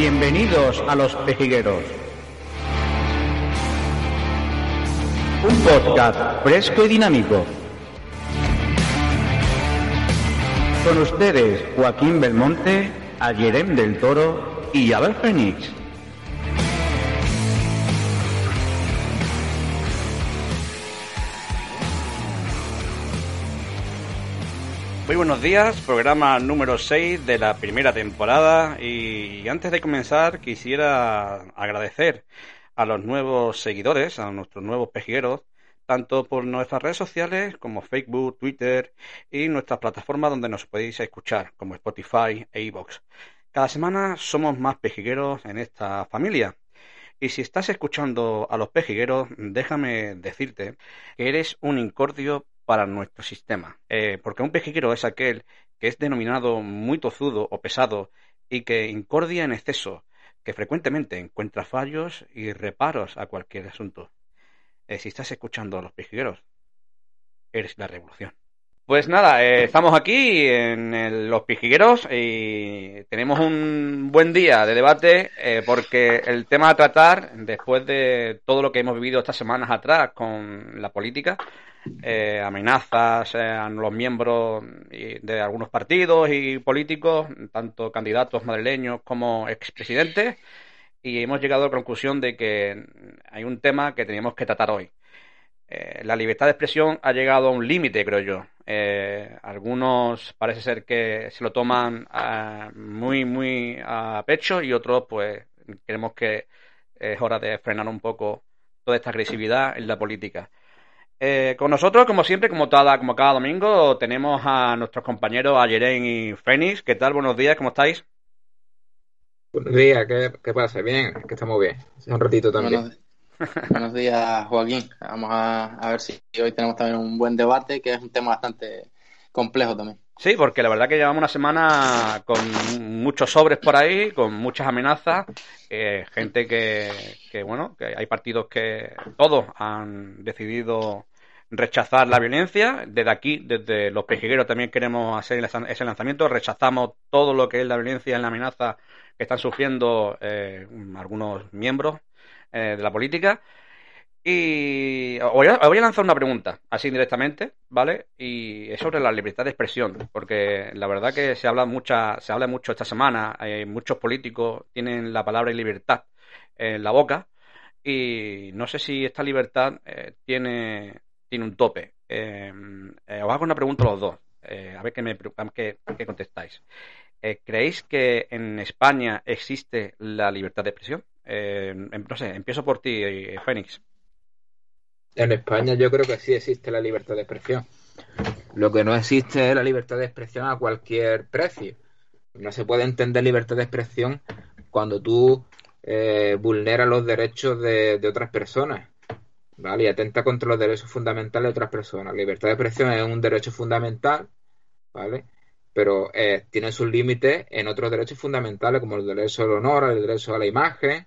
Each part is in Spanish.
Bienvenidos a Los Pejigueros. Un podcast fresco y dinámico. Con ustedes Joaquín Belmonte, Ayerem del Toro y Abel Fénix. Muy buenos días, programa número 6 de la primera temporada y antes de comenzar quisiera agradecer a los nuevos seguidores, a nuestros nuevos pejigueros, tanto por nuestras redes sociales como Facebook, Twitter y nuestras plataformas donde nos podéis escuchar, como Spotify e iVoox. Cada semana somos más pejigueros en esta familia. Y si estás escuchando a los pejigueros, déjame decirte que eres un incordio para nuestro sistema. Eh, porque un pejiguero es aquel que es denominado muy tozudo o pesado y que incordia en exceso, que frecuentemente encuentra fallos y reparos a cualquier asunto. Eh, si estás escuchando a los pejigueros, eres la revolución. Pues nada, eh, estamos aquí en los pijigueros y tenemos un buen día de debate porque el tema a tratar, después de todo lo que hemos vivido estas semanas atrás con la política, eh, amenazas a los miembros de algunos partidos y políticos, tanto candidatos madrileños como expresidentes, y hemos llegado a la conclusión de que hay un tema que teníamos que tratar hoy. Eh, la libertad de expresión ha llegado a un límite, creo yo. Eh, algunos parece ser que se lo toman muy, muy a pecho y otros, pues, creemos que es hora de frenar un poco toda esta agresividad en la política. Eh, con nosotros, como siempre, como, cada, como cada domingo, tenemos a nuestros compañeros Ayeren y Fénix. ¿Qué tal? Buenos días, ¿cómo estáis? Buenos días, ¿qué, pasa? Bien, que estamos bien. un ratito también. Buenos, días, Joaquín. Vamos a, a, ver si hoy tenemos también un buen debate, que es un tema bastante complejo también. Sí, porque la verdad que llevamos una semana con muchos sobres por ahí, con muchas amenazas, eh, gente que, que, bueno, que hay partidos que todos han decidido rechazar la violencia. Desde aquí, desde los pejigueros, también queremos hacer ese lanzamiento. Rechazamos todo lo que es la violencia y la amenaza que están sufriendo eh, algunos miembros eh, de la política. Y os voy, a, lanzar una pregunta, así directamente, ¿vale? Y es sobre la libertad de expresión, porque la verdad que se habla mucha, se habla mucho esta semana, eh, muchos políticos tienen la palabra libertad en la boca, y no sé si esta libertad tiene tiene un tope. Eh, eh, os hago una pregunta a los dos, eh, a ver qué, me, qué, contestáis. ¿Creéis que en España existe la libertad de expresión? Em, no sé, empiezo por ti, Fénix. En España yo creo que sí existe la libertad de expresión. Lo que no existe es la libertad de expresión a cualquier precio. No se puede entender libertad de expresión cuando tú vulneras los derechos de otras personas. ¿vale? Y atenta contra los derechos fundamentales de otras personas. La libertad de expresión es un derecho fundamental, ¿vale? Pero eh, tiene sus límites en otros derechos fundamentales, como el derecho al honor, el derecho a la imagen,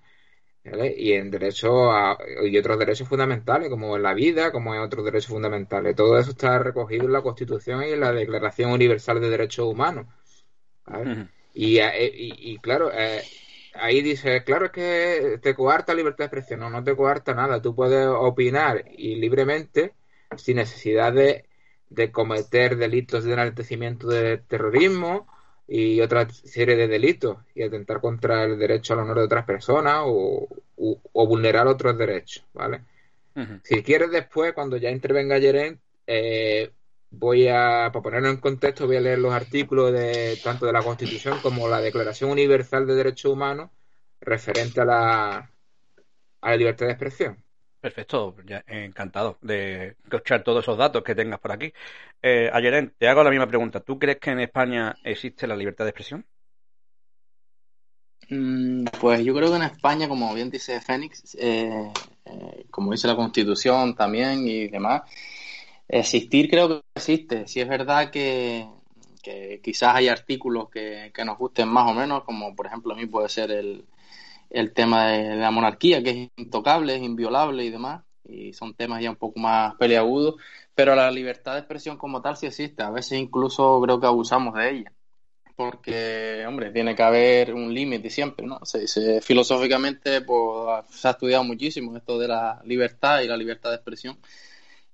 ¿vale? Y en derecho a, y otros derechos fundamentales, como en la vida, como en otros derechos fundamentales. Todo eso está recogido en la Constitución y en la Declaración Universal de Derechos Humanos. ¿vale? y, eh, y, y, claro, eh, ahí dice, claro, es que te coarta libertad de expresión. No, no te coarta nada. Tú puedes opinar y libremente, sin necesidad de, cometer delitos de enaltecimiento de terrorismo y otra serie de delitos y atentar contra el derecho al honor de otras personas o, vulnerar otros derechos, ¿vale? Si quieres después, cuando ya intervenga Yeren, eh, voy a, para ponerlo en contexto, voy a leer los artículos de tanto de la Constitución como la Declaración Universal de Derechos Humanos referente a la, a la libertad de expresión. Perfecto, encantado de escuchar todos esos datos que tengas por aquí. Eh, Ayeren, te hago la misma pregunta. ¿Tú crees que en España existe la libertad de expresión? Mm, pues yo creo que en España, como bien dice Fénix, eh, eh, como dice la Constitución también y demás, Existir creo que existe. Si es verdad que, quizás hay artículos que, nos gusten más o menos, como por ejemplo a mí puede ser el, el tema de la monarquía, que es intocable, es inviolable y demás, y son temas ya un poco más peleagudos, pero la libertad de expresión como tal sí existe. A veces incluso creo que abusamos de ella. porque, hombre, tiene que haber un límite siempre, ¿no? Se, filosóficamente pues, se ha estudiado muchísimo esto de la libertad y la libertad de expresión.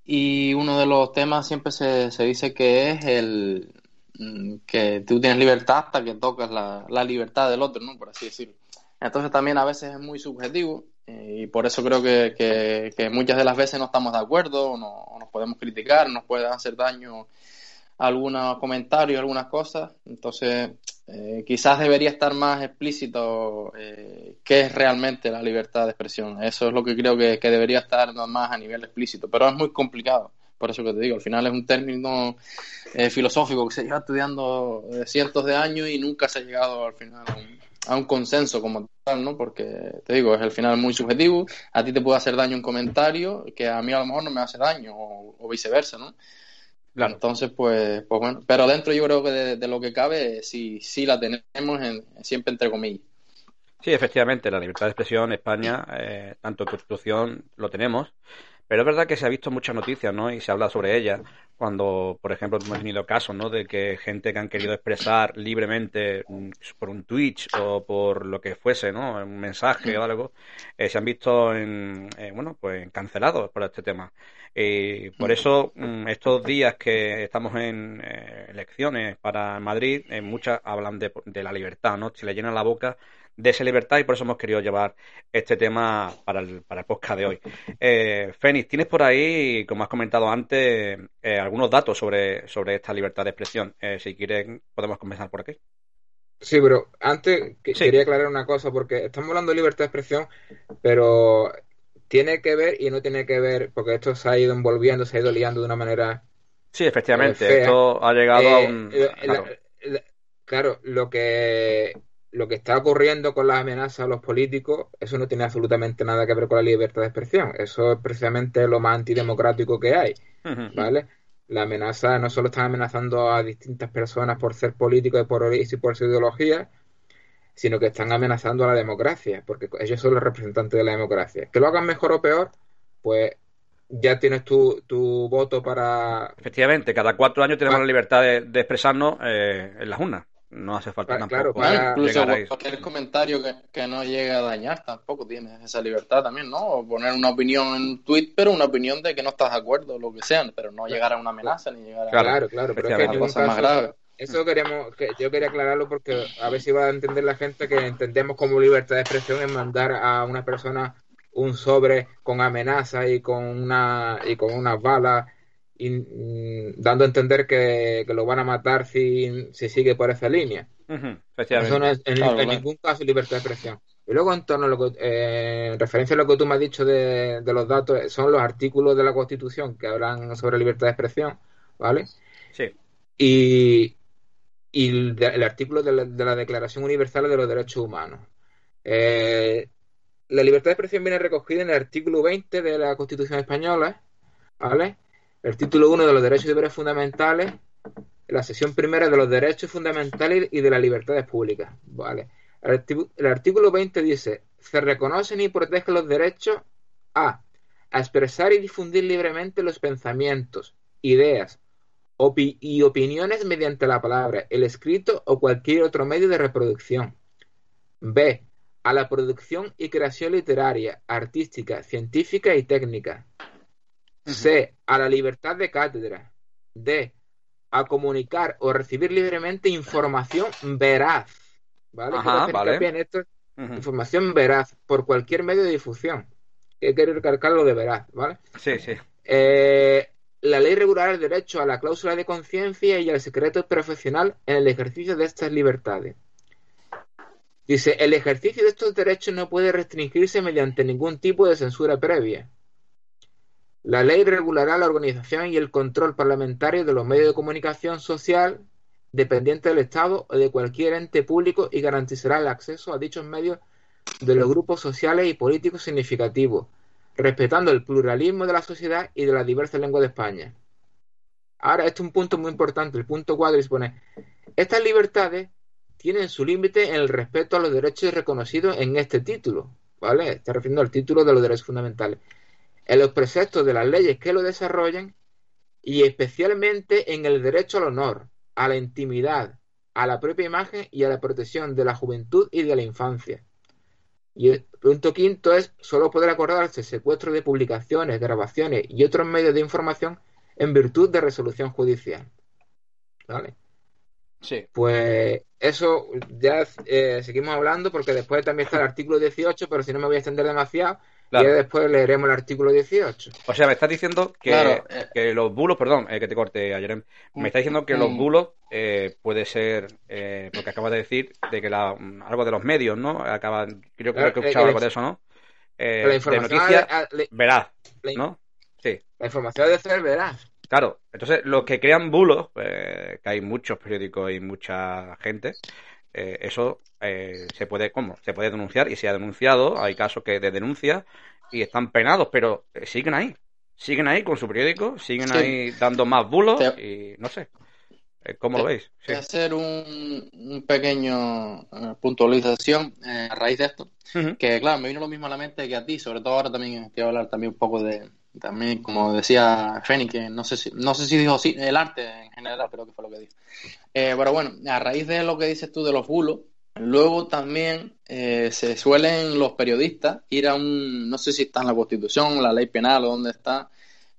Y uno de los temas siempre se, se dice que es el mm, que tú tienes libertad hasta que tocas la, la libertad del otro, ¿no? Por así decirlo. Entonces también a veces es muy subjetivo eh, y por eso creo que, que, muchas de las veces no estamos de acuerdo o, no, nos podemos criticar, nos puede hacer daño algunos comentarios, algunas cosas. Entonces, eh, quizás debería estar más explícito eh, qué es realmente la libertad de expresión. Eso es lo que creo que, debería estar más a nivel explícito, pero es muy complicado. Por eso que te digo, al final es un término eh, filosófico que se lleva estudiando cientos de años y nunca se ha llegado al final a un, consenso como tal, ¿no? Porque te digo, es al final muy subjetivo. A ti te puede hacer daño un comentario que a mí a lo mejor no me hace daño o, o viceversa, ¿no? Claro. Entonces, pues, pues bueno, pero dentro yo creo que de, lo que cabe, sí, sí la tenemos siempre entre comillas. Sí, efectivamente, la libertad de expresión en España, eh, tanto en Constitución lo tenemos, pero es verdad que se ha visto muchas noticias, ¿no? Y se habla sobre ella. Cuando, por ejemplo, hemos tenido casos, ¿no? De que gente que han querido expresar libremente por un Twitch o por lo que fuese, ¿no? Un mensaje o algo, eh, se han visto, en, eh, bueno, pues cancelados por este tema. Y por eso, mm, estos días que estamos en eh, elecciones para Madrid, muchas hablan de, de la libertad, ¿no? Se le llena la boca de esa libertad y por eso hemos querido llevar este tema para el, para el podcast de hoy. Eh, Fénix, tienes por ahí, como has comentado antes, eh, algunos datos sobre, sobre esta libertad de expresión. Eh, si quieres, podemos comenzar por aquí. Sí, pero antes quería aclarar una cosa, porque estamos hablando de libertad de expresión, pero tiene que ver y no tiene que ver, porque esto se ha ido envolviendo, se ha ido liando de una manera. Sí, efectivamente, esto ha llegado a un. claro, lo que lo que está ocurriendo con las amenazas a los políticos, eso no tiene absolutamente nada que ver con la libertad de expresión. Eso es precisamente lo más antidemocrático que hay, ¿vale? La amenaza no solo están amenazando a distintas personas por ser políticos y por, y por su ideología, sino que están amenazando a la democracia, porque ellos son los representantes de la democracia. Que lo hagan mejor o peor, pues ya tienes tu, tu voto para... Efectivamente, cada cuatro años tenemos la libertad de, expresarnos eh, en las urnas no hace falta tampoco incluso cualquier comentario que, no llegue a dañar tampoco tienes esa libertad también no o poner una opinión en un tweet pero una opinión de que no estás de acuerdo lo que sea pero no llegar a una amenaza ni llegar a claro claro pero es que cosa más grave eso queríamos que yo quería aclararlo porque a ver si va a entender la gente que entendemos como libertad de expresión es mandar a una persona un sobre con amenaza y con una y con unas balas Mm, dando a entender que, lo van a matar si, sigue por esa línea. Eso no es en, ningún caso libertad de expresión. Y luego, en torno a lo que, eh, referencia a lo que tú me has dicho de, los datos, son los artículos de la Constitución que hablan sobre libertad de expresión, ¿vale? Sí. Y, el, artículo de la, Declaración Universal de los Derechos Humanos. Eh, la libertad de expresión viene recogida en el artículo 20 de la Constitución Española, ¿vale? El título 1 de los derechos y deberes fundamentales, la sección primera de los derechos fundamentales y de las libertades públicas. Vale. El, artículo 20 dice, se reconocen y protegen los derechos a, a expresar y difundir libremente los pensamientos, ideas y opiniones mediante la palabra, el escrito o cualquier otro medio de reproducción. B. A la producción y creación literaria, artística, científica y técnica. C. A la libertad de cátedra. D. A comunicar o recibir libremente información veraz. ¿Vale? esto. Información veraz por cualquier medio de difusión. Que recalcar lo de veraz, ¿vale? Sí, sí. Eh, la ley regulará el derecho a la cláusula de conciencia y al secreto profesional en el ejercicio de estas libertades. Dice, el ejercicio de estos derechos no puede restringirse mediante ningún tipo de censura previa. La ley regulará la organización y el control parlamentario de los medios de comunicación social dependientes del Estado o de cualquier ente público y garantizará el acceso a dichos medios de los grupos sociales y políticos significativos, respetando el pluralismo de la sociedad y de las diversas lenguas de España. Ahora, este es un punto muy importante. El punto 4 dispone, estas libertades tienen su límite en el respeto a los derechos reconocidos en este título. ¿Vale? Está refiriendo al título de los derechos fundamentales en los preceptos de las leyes que lo desarrollan y especialmente en el derecho al honor, a la intimidad, a la propia imagen y a la protección de la juventud y de la infancia. Y el punto quinto es solo poder acordarse secuestro de publicaciones, grabaciones y otros medios de información en virtud de resolución judicial. ¿Vale? Sí. Pues eso ya eh, seguimos hablando porque después también está el artículo 18, pero si no me voy a extender demasiado, y después leeremos el artículo 18. O sea, me estás diciendo que, eh. que los bulos, perdón, eh, que te corte ayer, me estás diciendo que los mm. bulos eh, puede ser, eh, porque acabas de decir, de que la, algo de los medios, ¿no? Acaban, creo, creo que he escuchado algo de eso, ¿no? la información de noticia, veraz, ¿no? Sí. La información debe ser veraz. Claro, entonces los que crean bulos, que hay muchos periódicos y mucha gente, eh, eso eh, se puede, ¿cómo? Se puede denunciar y se ha denunciado, hay casos que de denuncia y están penados, pero eh, siguen ahí, siguen ahí con su periódico, siguen ahí dando más bulos y no sé. ¿Cómo lo veis? Voy a hacer un, pequeño puntualización a raíz de esto, que claro, me vino lo mismo a la mente que a ti, sobre todo ahora también quiero hablar también un poco de, también como decía Fénix, que no sé si, no sé si dijo sí, el arte en general, creo que fue lo que dijo. Eh, pero bueno, a raíz de lo que dices tú de los bulos, luego también eh, se suelen los periodistas ir a un, no sé si está en la Constitución, la ley penal o dónde está,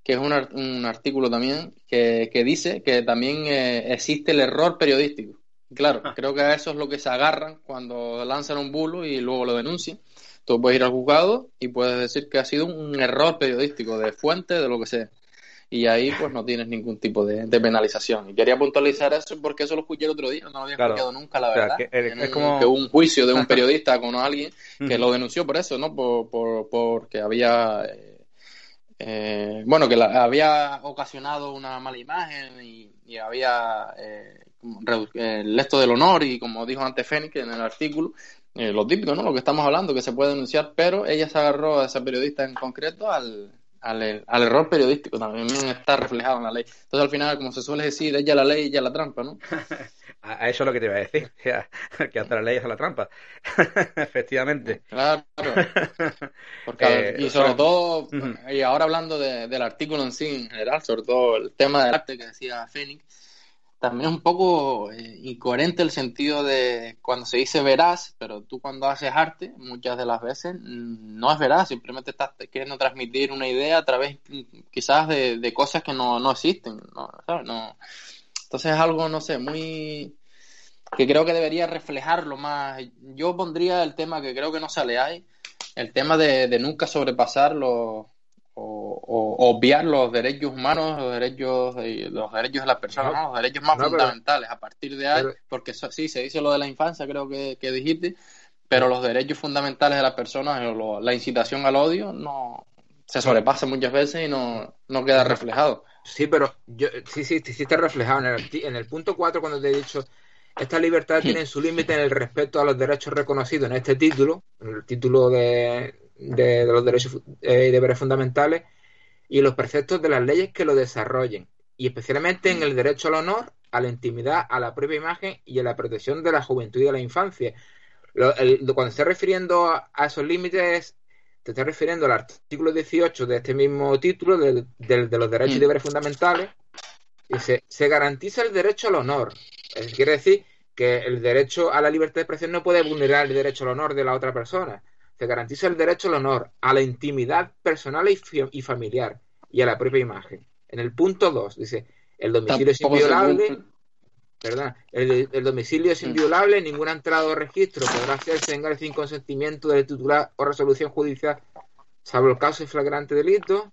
que es un, un artículo también que, que, dice que también eh, existe el error periodístico. Claro, ah. creo que a eso es lo que se agarran cuando lanzan un bulo y luego lo denuncian. Tú puedes ir al juzgado y puedes decir que ha sido un error periodístico de fuente, de lo que sea. Y ahí pues no tienes ningún tipo de, penalización. Y quería puntualizar eso porque eso lo escuché el otro día, no lo había escuchado nunca, la verdad. que, es como... un juicio de un periodista con alguien que lo denunció por eso, ¿no? Por, por porque había... Eh, eh, bueno, que la, había ocasionado una mala imagen y, había eh, el esto del honor y como dijo antes Fénix en el artículo, eh, lo típico, ¿no? Lo que estamos hablando, que se puede denunciar, pero ella se agarró a esa periodista en concreto al, al, error periodístico, también está reflejado en la ley. Entonces, al final, como se suele decir, ella la ley, ella la trampa, ¿no? a eso es lo que te iba a decir, que hasta la ley es la trampa. Efectivamente. Claro. Porque, y sobre todo, y ahora hablando del artículo en sí en general, sobre todo el tema del arte que decía Fénix, también es un poco eh, incoherente el sentido de cuando se dice veraz, pero tú cuando haces arte, muchas de las veces mm, no es veraz, simplemente estás queriendo transmitir una idea a través mm, quizás de, cosas que no, no existen. ¿no? No. Entonces es algo, no sé, muy que creo que debería reflejarlo más. Yo pondría el tema que creo que no sale ahí, el tema de, de nunca sobrepasar los o, obviar los derechos humanos, los derechos de, los derechos de las personas, los derechos más fundamentales. a partir de ahí, porque sí, se dice lo de la infancia, creo que, dijiste, pero los derechos fundamentales de las personas, la incitación al odio, no se sobrepasa muchas veces y no, no queda reflejado. Sí, pero yo sí, sí, sí está reflejado. En el, en el punto 4, cuando te he dicho, esta libertad tiene su límite en el respeto a los derechos reconocidos en este título, en el título de, de, los derechos eh, y deberes fundamentales y los preceptos de las leyes que lo desarrollen, y especialmente en el derecho al honor, a la intimidad, a la propia imagen y a la protección de la juventud y de la infancia. cuando esté refiriendo a, esos límites, te estoy refiriendo al artículo 18 de este mismo título, de, los derechos y mm. deberes fundamentales, y se, garantiza el derecho al honor. quiere decir que el derecho a la libertad de expresión no puede vulnerar el derecho al honor de la otra persona se garantiza el derecho al honor, a la intimidad personal y, familiar y a la propia imagen. En el punto 2 dice, el domicilio es inviolable, perdón, el, domicilio es mm. inviolable, ninguna entrada o registro podrá hacerse en sin consentimiento del titular o resolución judicial, salvo el caso de flagrante delito.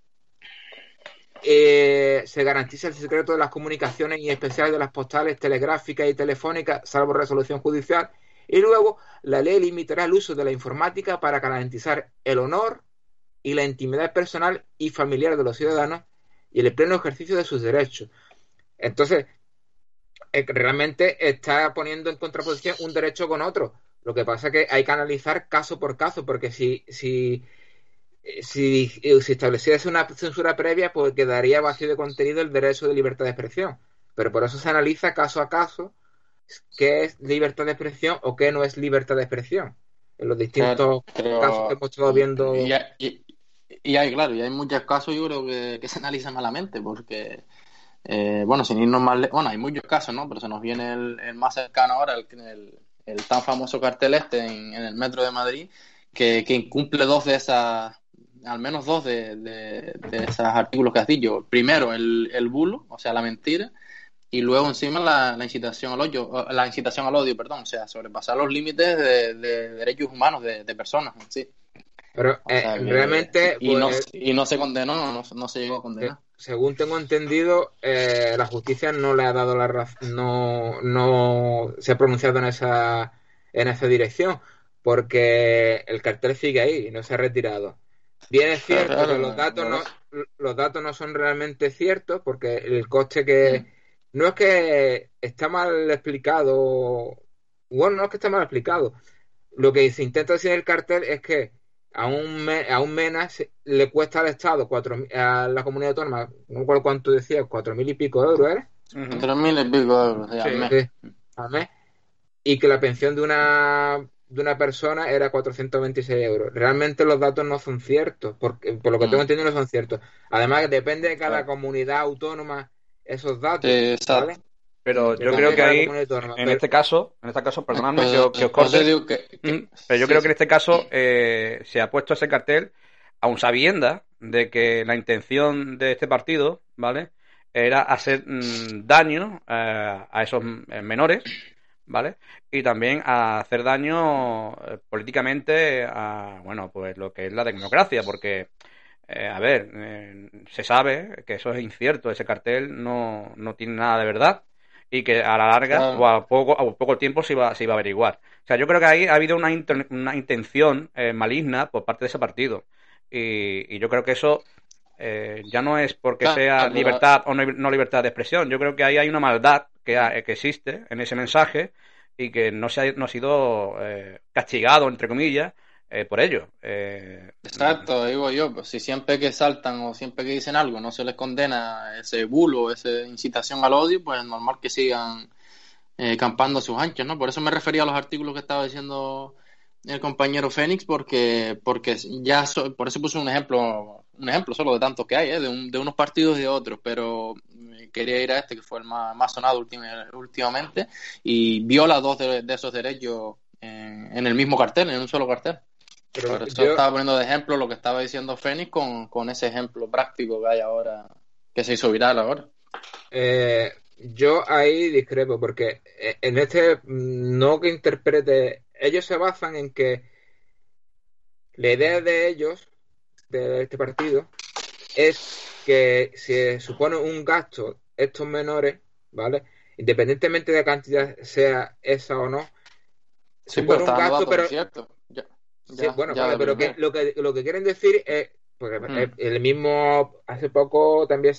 Eh, se garantiza el secreto de las comunicaciones y en especial de las postales telegráficas y telefónicas, salvo resolución judicial y luego, la ley limitará el uso de la informática para garantizar el honor y la intimidad personal y familiar de los ciudadanos y el pleno ejercicio de sus derechos. Entonces, eh, realmente está poniendo en contraposición un derecho con otro. Lo que pasa es que hay que analizar caso por caso, porque si, si, si, si estableciese una censura previa, pues quedaría vacío de contenido el derecho de libertad de expresión. Pero por eso se analiza caso a caso qué es libertad de expresión o qué no es libertad de expresión. En los distintos casos que hemos estado viendo. Y, hay, claro, y hay muchos casos, yo creo que, se analizan malamente, porque Eh, bueno, sin irnos más bueno, hay muchos casos, ¿no? Pero se nos viene el, más cercano ahora, el, el, tan famoso cartel este en, el metro de Madrid, que, que, incumple dos de esas, al menos dos de, de, esos artículos que has dicho. Primero, el, el bulo, o sea, la mentira, y luego encima la, la, incitación al odio, la incitación al odio, perdón, o sea, sobrepasar los límites de, derechos humanos de, personas, sí. Pero eh, realmente... Y, no, pues, y no se condenó, no, no se llegó a condenar. Según tengo entendido, eh, la justicia no le ha dado la razón, no, no se ha pronunciado en esa, en esa dirección, porque el cartel sigue ahí, no se ha retirado. Bien es cierto que los datos, no, los datos no son realmente ciertos, porque el coste que... Mm no es que está mal explicado, bueno, no es que está mal explicado. Lo que se intenta decir en el cartel es que a un, a un MENA le cuesta al Estado, cuatro, a la comunidad autónoma, no recuerdo cuánto decía, cuatro mil y pico de euros, ¿eh? Tres mil y pico euros, al mes. Y que la pensión de una de una persona era 426 euros. Realmente los datos no son ciertos, porque, por lo que mm. tengo entendido no son ciertos. Además, depende de cada comunidad autónoma esos datos. Pero yo creo que ahí, en este caso, en este caso, perdonadme que, os corte, mm, pero yo creo que en este caso eh, se ha puesto ese cartel, aun sabienda de que la intención de este partido, ¿vale? Era hacer mm, daño eh, a esos eh, menores, ¿vale? Y también a hacer daño políticamente a, bueno, pues lo que es la democracia, porque eh, a ver, eh, se sabe que eso es incierto, ese cartel no, no tiene nada de verdad y que a la larga o a poco, a poco tiempo se iba, se iba a averiguar. O sea, yo creo que ahí ha habido una, una intención eh, maligna por parte de ese partido. Y, y yo creo que eso ya no es porque sea libertad o no, libertad de expresión. Yo creo que ahí hay una maldad que, que existe en ese mensaje y que no, se ha, no ha sido castigado, entre comillas, eh, por ello. Eh, Exacto, digo yo, pues, si siempre que saltan o siempre que dicen algo no se les condena ese bulo, esa incitación al odio, pues es normal que sigan eh, campando a sus anchos, ¿no? Por eso me refería a los artículos que estaba diciendo el compañero Fénix, porque, porque ya, por eso puse un ejemplo, un ejemplo solo de tantos que hay, ¿eh? de, de unos partidos y de otros, pero quería ir a este que fue el más, sonado últimamente y viola dos de, esos derechos en el mismo cartel, en un solo cartel. Pero yo... estaba poniendo de ejemplo lo que estaba diciendo Fénix con, ese ejemplo práctico que hay ahora, que se hizo viral ahora. Eh, yo ahí discrepo, porque eh, en este mm, no que interprete, ellos se basan en que la idea de ellos, de este partido, es que se supone un gasto estos menores, ¿vale? Independientemente de la cantidad sea esa o no, supone un gasto, pero bueno, pero lo, que, lo que quieren decir es, porque mm. el mismo, hace poco también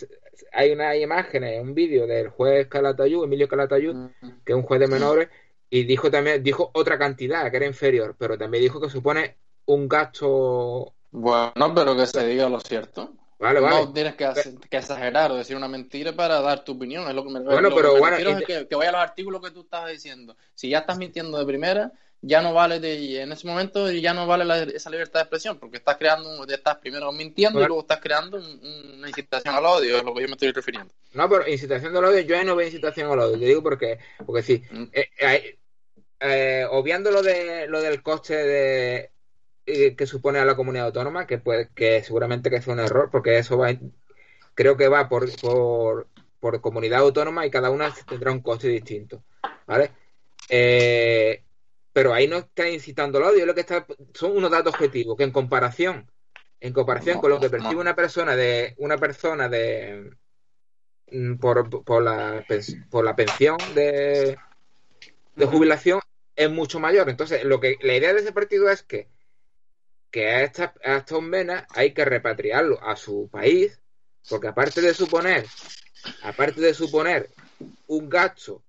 hay una imagen, un vídeo del juez Calatayud, Emilio Calatayud, mm. que es un juez de menores, y dijo también, dijo otra cantidad que era inferior, pero también dijo que supone un gasto. Bueno, pero que se diga lo cierto. Vale, vale. No tienes que, exagerar o decir una mentira para dar tu opinión. Es lo que me, bueno, pero bueno, es que, que vaya a los artículos que tú estabas diciendo. Si ya estás mintiendo de primera, ya no vale de, en ese momento ya no vale esa libertad de expresión porque estás creando estás primero mintiendo y luego estás creando una incitación al odio es lo que yo me estoy refiriendo. No pero incitación al odio yo no veo incitación al odio te digo porque porque sí mm. eh, eh, eh, obviando lo de lo del coste de que supone a la comunidad autónoma que puede que seguramente que es un error porque eso va creo que va por, por por comunidad autónoma y cada una tendrá un coste distinto vale eh, pero ahí no está incitando el odio, lo que está son unos datos objetivos que en comparación, en comparación con lo que percibe una persona de una persona de mm, por, por, la, por la pensión de, de jubilación es mucho mayor. Entonces, lo que la idea de ese partido es que que a, estas, a estos menas hay que repatriarlo a su país, porque aparte de suponer, aparte de suponer un gasto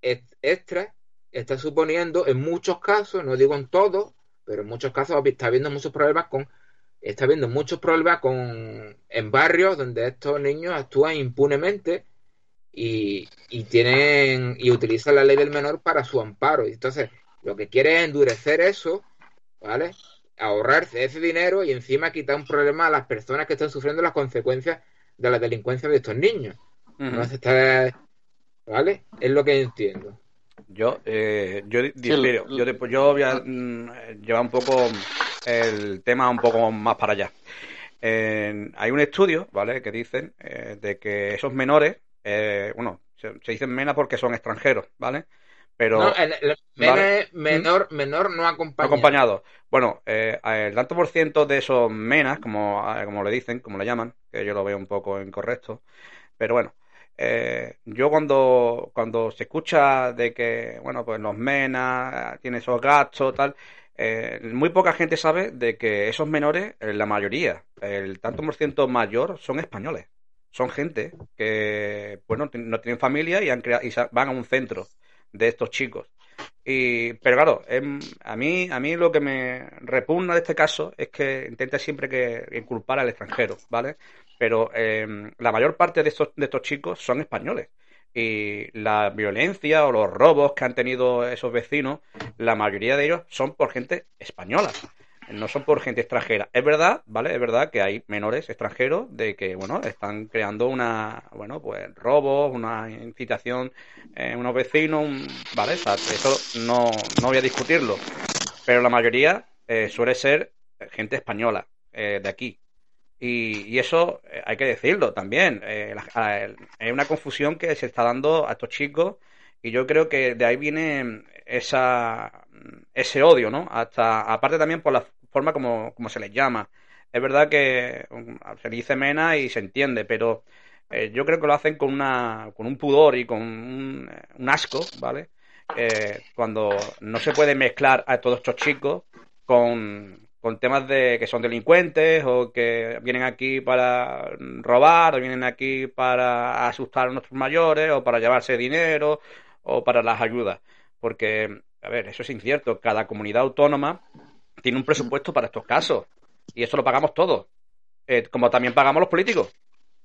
extra, está suponiendo en muchos casos, no digo en todos, pero en muchos casos está habiendo muchos problemas con está habiendo muchos problemas con en barrios donde estos niños actúan impunemente y, y tienen y utilizan la ley del menor para su amparo. Y entonces, lo que quiere es endurecer eso, ¿vale? Ahorrarse ese dinero y encima quitar un problema a las personas que están sufriendo las consecuencias de la delincuencia de estos niños. No se está... ¿Vale? Es lo que entiendo. Yo, eh, yo difiero. yo, yo voy a mm, llevar un poco el tema un poco más para allá. hay un estudio, ¿vale? Que dicen eh, de que esos menores, eh, bueno, se, dicen mena porque son extranjeros, ¿vale? Pero. No, el, menor, menor no acompañado. acompañado. Bueno, eh, el tanto por ciento de esos menas, como, como le dicen, como le llaman, que yo lo veo un poco incorrecto, pero bueno, eh, yo cuando, cuando se escucha de que, bueno, pues los menas, tiene esos gastos, tal, eh, muy poca gente sabe de que esos menores, eh, la mayoría, el tanto por ciento mayor, son españoles. Son gente que, bueno, no tienen familia y, han creado, y van a un centro de estos chicos. Y, pero claro, em, a mí, a mí lo que me repugna de este caso es que intenta siempre que inculpar al extranjero, ¿vale? Pero em, la mayor parte de estos, chicos son españoles. Y la violencia o los robos que han tenido esos vecinos, la mayoría de ellos son por gente española no son por gente extranjera. Es verdad, ¿vale? Es verdad que hay menores extranjeros de que, bueno, están creando una, bueno, pues robos, una incitación en unos vecinos, ¿vale? eso no, no voy a discutirlo. Pero la mayoría eh, suele ser gente española, eh, de aquí. Y, eso eh, hay que decirlo también. hay una confusión que se está dando a estos chicos y yo creo que de ahí viene esa ese odio, ¿no? Hasta aparte también por la forma como, se les llama. Es verdad que um, se dice mena y se entiende, pero eh, yo creo que lo hacen con, una, con un pudor y con un, un asco, ¿vale? Eh, cuando no se puede mezclar a todos estos chicos con, con temas de que son delincuentes o que vienen aquí para robar o vienen aquí para asustar a nuestros mayores o para llevarse dinero o para las ayudas. Porque, a ver, eso es incierto. Cada comunidad autónoma tiene un presupuesto para estos casos. Y eso lo pagamos todos. Eh, como también pagamos los políticos.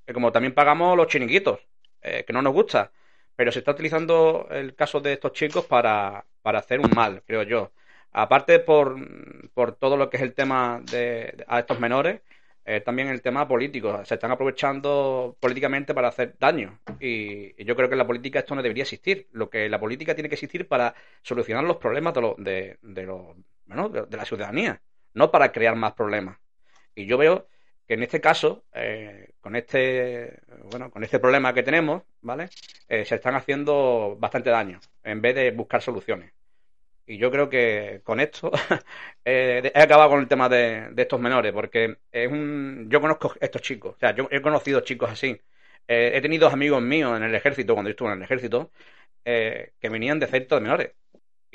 Eh, como también pagamos los chiringuitos. Eh, que no nos gusta. Pero se está utilizando el caso de estos chicos para, para hacer un mal, creo yo. Aparte por, por todo lo que es el tema de, a estos menores, también el tema político. Se están aprovechando políticamente para hacer daño. Y, yo creo que en la política esto no debería existir. Lo que la política tiene que existir para solucionar los problemas de, de, de bueno, de, la ciudadanía, no para crear más problemas. Y yo veo que en este caso, eh, con este bueno, con este problema que tenemos, ¿vale? Eh, se están haciendo bastante daño en vez de buscar soluciones. Y yo creo que con esto eh, he acabado con el tema de, estos menores, porque es un, yo conozco estos chicos, o sea, yo he conocido chicos así. he tenido amigos míos en el ejército, cuando yo estuve en el ejército, que venían de centros de menores.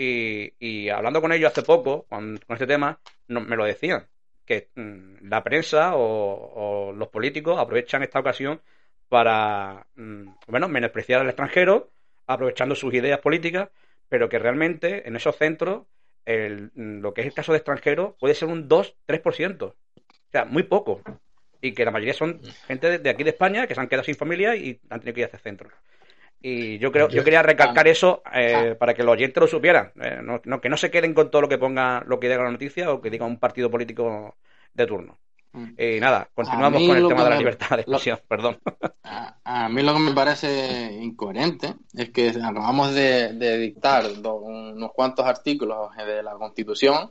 Y, hablando con ellos hace poco, con, este tema, me lo decían, que mm, la prensa o, los políticos aprovechan esta ocasión para, mm, bueno, menospreciar al extranjero, aprovechando sus ideas políticas, pero que realmente en esos centros mm, lo que es el caso de extranjeros puede ser un 2-3%. O sea, muy poco. Y que la mayoría son gente de, aquí de España que se han quedado sin familia y han tenido que ir a ese centro. Y yo creo, yo, quería recalcar eso eh, para que los oyentes lo supieran. Eh, no, que no se queden con todo lo que ponga, lo que diga la noticia o que diga un partido político de turno. Y nada, continuamos con el tema de la libertad de expresión, perdón. A, mí lo que me parece incoherente es que acabamos de, de dictar unos cuantos artículos de la Constitución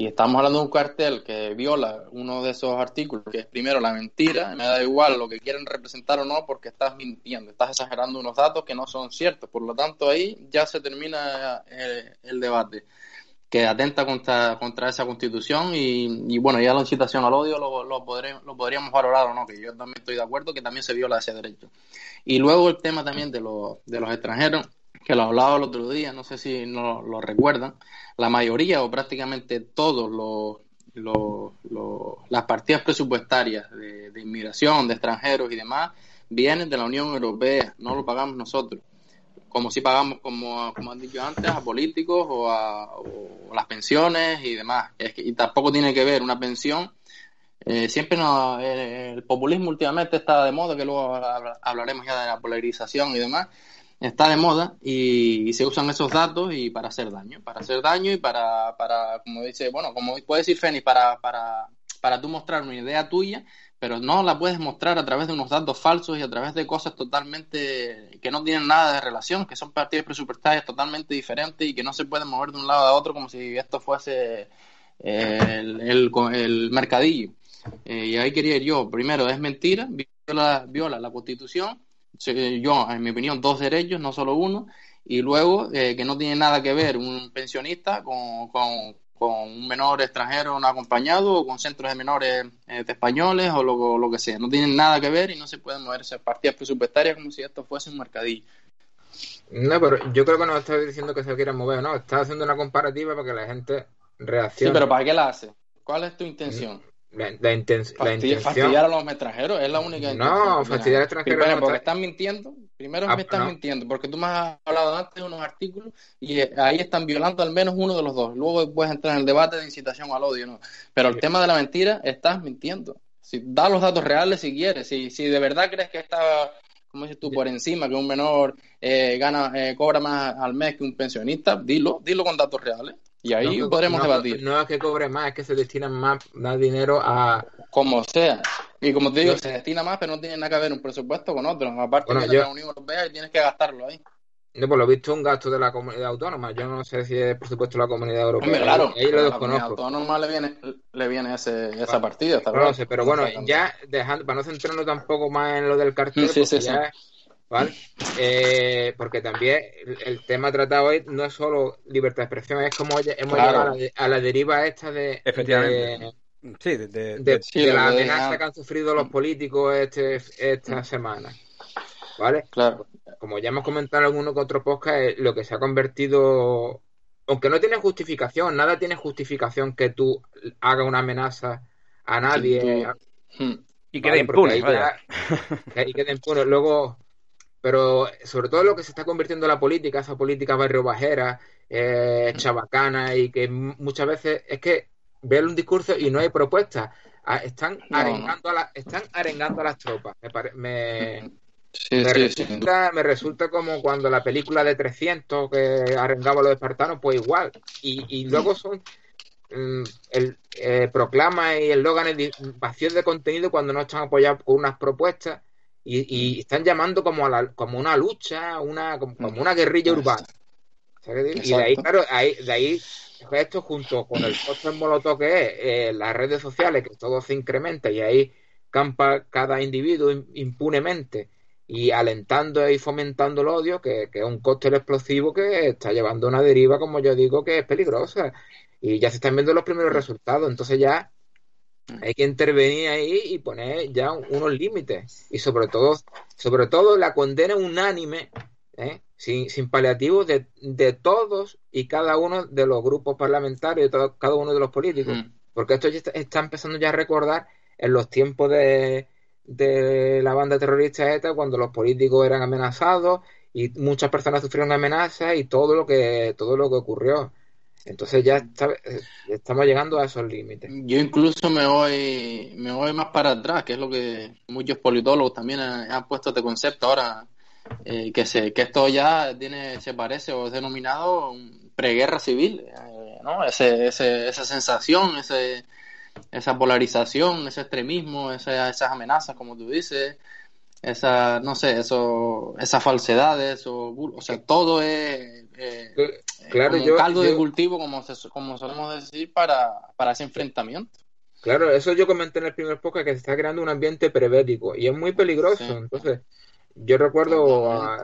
y estamos hablando de un cartel que viola uno de esos artículos, que es primero la mentira, me da igual lo que quieren representar o no, porque estás mintiendo, estás exagerando unos datos que no son ciertos. Por lo tanto, ahí ya se termina eh, el, debate, que atenta contra, contra esa constitución y, bueno, ya la incitación al odio lo, lo, lo podríamos valorar o no, que yo también estoy de acuerdo que también se viola ese derecho. Y luego el tema también de, los de los extranjeros que lo hablaba el otro día, no sé si no lo recuerdan, la mayoría o prácticamente todos los, las partidas presupuestarias de, inmigración, de extranjeros y demás, vienen de la Unión Europea, no lo pagamos nosotros. Como si pagamos, como, como han dicho antes, a políticos o a, las pensiones y demás. y tampoco tiene que ver una pensión. Eh, siempre no, el populismo últimamente está de moda, que luego hablaremos ya de la polarización y demás está de moda y, se usan esos datos y para hacer daño, para hacer daño y para, para como dice, bueno, como puede decir Fénix, para, para, para tú mostrar una idea tuya, pero no la puedes mostrar a través de unos datos falsos y a través de cosas totalmente que no tienen nada de relación, que son partidas presupuestarias totalmente diferentes y que no se pueden mover de un lado a otro como si esto fuese eh, el, mercadillo. Eh, y ahí quería ir yo. Primero, es mentira, viola, viola la Constitución. Yo, en mi opinión, dos derechos, no solo uno. Y luego, eh, que no tiene nada que ver un pensionista con con un menor extranjero no acompañado o con centros de menores eh, de españoles o lo, lo, que sea. No tienen nada que ver y no se pueden moverse partidas presupuestarias como si esto fuese un mercadillo. No, pero yo creo que no está diciendo que se quiera mover, no, está haciendo una comparativa para que la gente reaccione. Sí, pero ¿para qué la hace? ¿Cuál es tu intención? La, la, intención. Fastidiar a los extranjeros es la única intención. No, fastidiar a extranjeros. Primero, porque están mintiendo. Primero ah, me están mintiendo, porque tú me has hablado antes de unos artículos y eh, ahí están violando al menos uno de los dos. Luego puedes entrar en el debate de incitación al odio, ¿no? Pero el tema de la mentira, estás mintiendo. Si da los datos reales si quieres, si, si de verdad crees que está, como dices tú, por encima, que un menor eh, gana, eh, cobra más al mes que un pensionista, dilo, dilo con datos reales. Y ahí podremos debatir. No es que cobre más, es que se destina más, más dinero a... Como sea. Y como te digo, se destina más, pero no tiene nada que ver un presupuesto con otro. Aparte de la Unión Europea y tienes que gastarlo ahí. No, por lo visto un gasto de la comunidad autónoma. Yo no sé si es por supuesto la comunidad europea. claro, ahí, lo desconozco. A la autónoma le viene, le viene ese, esa partida. no lo sé, pero bueno, ya dejando, para no centrarnos tampoco más en lo del cartel, sí, sí, sí. ¿Vale? Eh, porque también el, tema tratado hoy no es solo libertad de expresión, es como hemos llegado a la, deriva esta de, Efectivamente. sí, de, la amenaza que han sufrido los políticos este, esta semana. ¿Vale? Claro. Como ya hemos comentado en alguno que otro podcast, lo que se ha convertido, aunque no tiene justificación, nada tiene justificación que tú hagas una amenaza a nadie. Hmm. Y quede impune. y quede impune. Luego, pero sobre todo lo que se está convirtiendo en la política, esa política barrio bajera, eh, chabacana y que muchas veces es que ver un discurso y no hay propuestas. Ah, están, arengando a están arengando a las tropas. Me, me, resulta, como cuando la película de 300 que arengaba a los espartanos, pues igual. Y, y luego son mm, el eh, proclama y el Logan el vacío de contenido cuando no están apoyados con unas propuestas y, y están llamando como a la, como una lucha, una, como, una guerrilla urbana. Y de ahí, claro, de ahí esto junto con el en molotov que es eh, las redes sociales, que todo se incrementa y ahí campa cada individuo impunemente y alentando y fomentando el odio, que, que es un cóctel explosivo que está llevando una deriva, como yo digo, que es peligrosa. Y ya se están viendo los primeros resultados. Entonces ya hay que intervenir ahí y poner ya unos límites. Y sobre todo, sobre todo la condena unánime, ¿eh? sin, sin paliativos de, de, todos y cada uno de los grupos parlamentarios, de cada uno de los políticos. Mm. Porque esto ya está, empezando ya a recordar en los tiempos de, de la banda terrorista ETA, cuando los políticos eran amenazados y muchas personas sufrieron amenazas y todo lo que, todo lo que ocurrió. Entonces ya estamos llegando a esos límites. Yo incluso me voy, me voy más para atrás, que es lo que muchos politólogos también han, puesto este concepto ahora, eh, que, se, que esto ya tiene, se parece o es denominado preguerra civil, eh, ¿no? Ese, ese, esa sensación, ese, esa polarización, ese extremismo, esas amenazas, como tú dices, esa, no sé, eso, esas falsedades, o, o sea, todo es eh, claro, un caldo de cultivo, como, como solemos decir, para, para ese enfrentamiento. Claro, eso yo comenté en el primer podcast que se está creando un ambiente prebético y es muy peligroso. Entonces, yo recuerdo a,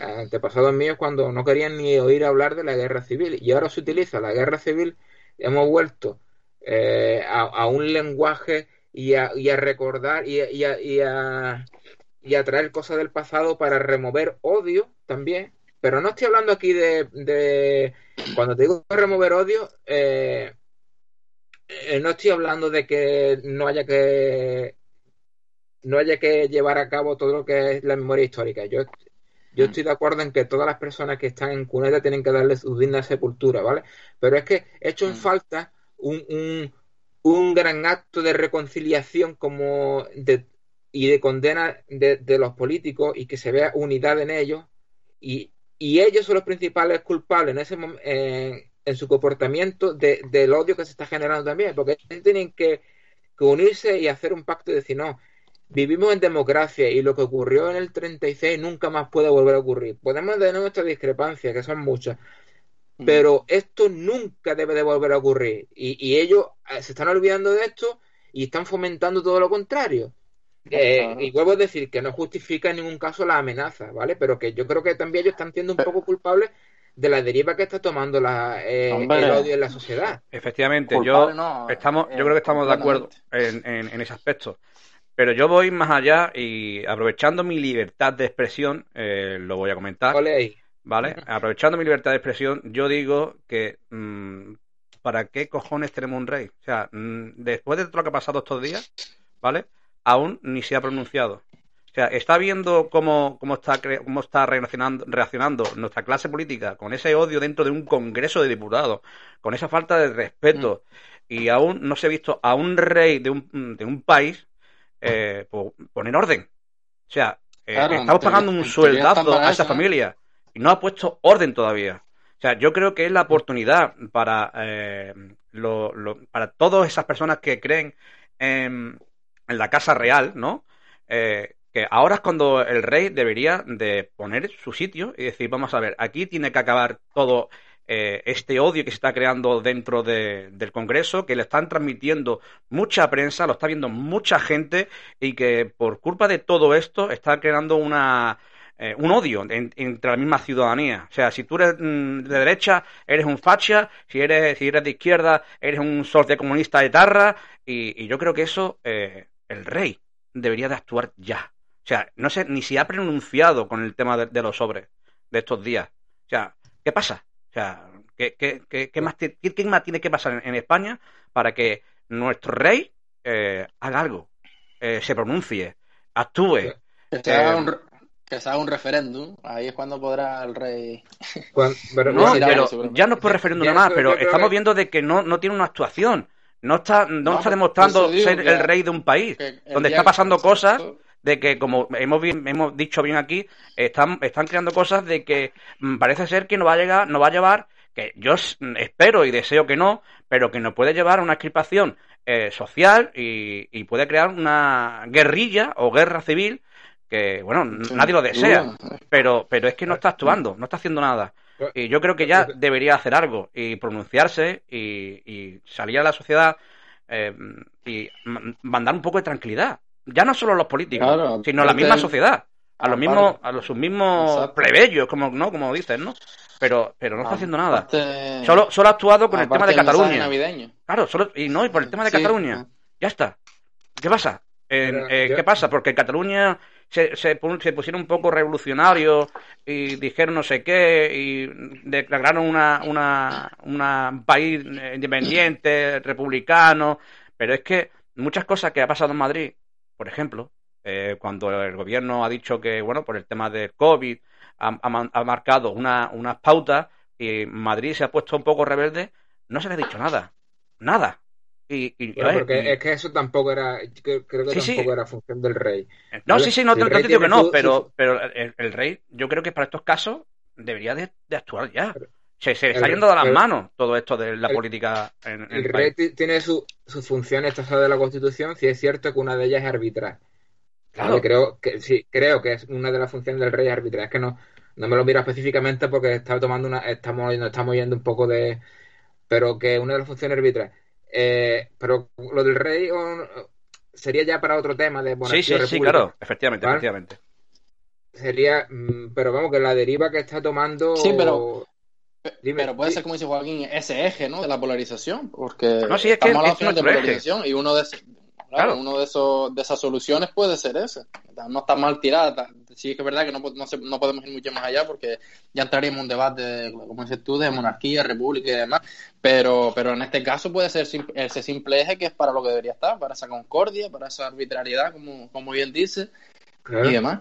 antepasados míos cuando no querían ni oír hablar de la guerra civil y ahora se utiliza la guerra civil, hemos vuelto eh, a, un lenguaje y a, y a recordar y, y, y, a, y a traer cosas del pasado para remover odio también pero no estoy hablando aquí de, cuando te digo remover odio, eh, eh, no estoy hablando de que no haya que no haya que llevar a cabo todo lo que es la memoria histórica. Yo, yo estoy de acuerdo en que todas las personas que están en cuneta tienen que darle su digna sepultura, ¿vale? Pero es que he hecho en mm. falta un, un, gran acto de reconciliación como de, y de condena de, de, los políticos y que se vea unidad en ellos y, y ellos son los principales culpables en ese en su comportamiento del odio que se está generando también, porque tienen que que unirse y hacer un pacto y decir, no, vivimos en democracia y lo que ocurrió en el 36 nunca más puede volver a ocurrir. Podemos tener nuestras discrepancias, que son muchas, mm. pero esto nunca debe de volver a ocurrir. Y, ellos eh, se están olvidando de esto y están fomentando todo lo contrario. Eh, y vuelvo a decir que no justifica en ningún caso la amenaza, ¿vale? Pero que yo creo que también ellos están siendo un poco culpables de la deriva que está tomando la, eh, el odio en la sociedad. Efectivamente, yo estamos, yo creo que estamos de acuerdo en, en, ese aspecto. Pero yo voy más allá y aprovechando mi libertad de expresión, eh, lo voy a comentar. ¿Vale? Aprovechando mi libertad de expresión, yo digo que mm, ¿para qué cojones tenemos un rey? O sea, mm, después de todo lo que ha pasado estos días, ¿vale? Aún ni se ha pronunciado. O sea, está viendo cómo, cómo está, cómo está reaccionando, reaccionando nuestra clase política con ese odio dentro de un Congreso de Diputados, con esa falta de respeto, mm. y aún no se ha visto a un rey de un, de un país eh, poner orden. O sea, eh, estamos pagando un sueldazo a esa familia y no ha puesto orden todavía. O sea, yo creo que es la oportunidad para, eh, para todas esas personas que creen en, en la Casa Real, ¿no? Eh, que ahora es cuando el rey debería de poner su sitio y decir, vamos a ver, aquí tiene que acabar todo eh, este odio que se está creando dentro del Congreso, que le están transmitiendo mucha prensa, lo está viendo mucha gente y que por culpa de todo esto está creando una, eh, un odio entre la misma ciudadanía. O sea, si tú eres mm, de derecha, eres un facha, si eres, si eres de izquierda, eres un sorte comunista de tarra, y, yo creo que eso, eh, el rey debería de actuar ya. O sea, no sé ni si ha pronunciado con el tema de, los sobres de estos días. O sea, ¿qué pasa? O sea, ¿qué, qué, qué, más, qué más, tiene que pasar en, España para que nuestro rey eh, haga algo, eh, se pronuncie, actúe? Que se, haga un, que se haga un referéndum, ahí es cuando podrá el rey. no, pero ya no es por referéndum nada más, pero estamos viendo de que no, no tiene una actuación. No está, no, está demostrando ser el rey de un país, donde está pasando cosas de que, como hemos, hemos dicho bien aquí, están, están creando cosas de que mm, parece ser que no va a llegar, no va a llevar, que yo espero y deseo que no, pero que nos puede llevar a una excripación eh, social y, puede crear una guerrilla o guerra civil que, bueno, nadie lo desea, pero, pero es que no está actuando, no está haciendo nada. Y yo creo que ya debería hacer algo y pronunciarse y, salir a la sociedad eh, y mandar un poco de tranquilidad ya no solo los políticos, sino la misma sociedad, a los mismos, a los sus mismos plebeyos, como no, como dicen, ¿no? Pero, pero no está haciendo nada. Solo, solo ha actuado con el tema de Cataluña. Claro, solo, y no, y por el tema de Cataluña. Ya está. ¿Qué pasa? Eh, ¿Qué pasa? Porque Cataluña se, se, pusieron un poco revolucionarios y dijeron no sé qué y declararon una, una, una país independiente, republicano, pero es que muchas cosas que ha pasado en Madrid por ejemplo, eh, cuando el gobierno ha dicho que, bueno, por el tema del COVID ha, marcado unas pautas y Madrid se ha puesto un poco rebelde, no se le ha dicho nada. Nada. Y, porque es que eso tampoco era, creo que tampoco era función del rey. No, sí, sí, no, te, digo que no, pero, pero el, rey, yo creo que para estos casos debería de, actuar ya. se, está yendo de las manos todo esto de la política en, el, rey tiene su, sus funciones tasadas de la Constitución, si es cierto que una de ellas es arbitrar. Claro. Creo que sí, creo que es una de las funciones del rey arbitrar. Es que no, no me lo miro específicamente porque está tomando una, estamos, estamos yendo un poco de, pero que una de las funciones arbitrar. Eh, pero lo del rey sería ya para otro tema de Sí, sí, sí, claro, efectivamente, efectivamente. Sería, mm, pero vamos, que la deriva que está tomando. Sí, pero pero puede ser, como dice Joaquín, ese eje, ¿no? De la polarización, porque no, sí, es que es de polarización y uno de, claro, uno de esos de esas soluciones puede ser ese. No está mal tirada. Sí es que es verdad que no, no, podemos ir mucho más allá porque ya entraríamos en un debate, como dices tú, de monarquía, república y demás. Pero, pero en este caso puede ser ese simple eje que es para lo que debería estar, para esa concordia, para esa arbitrariedad, como, como bien dice, y demás.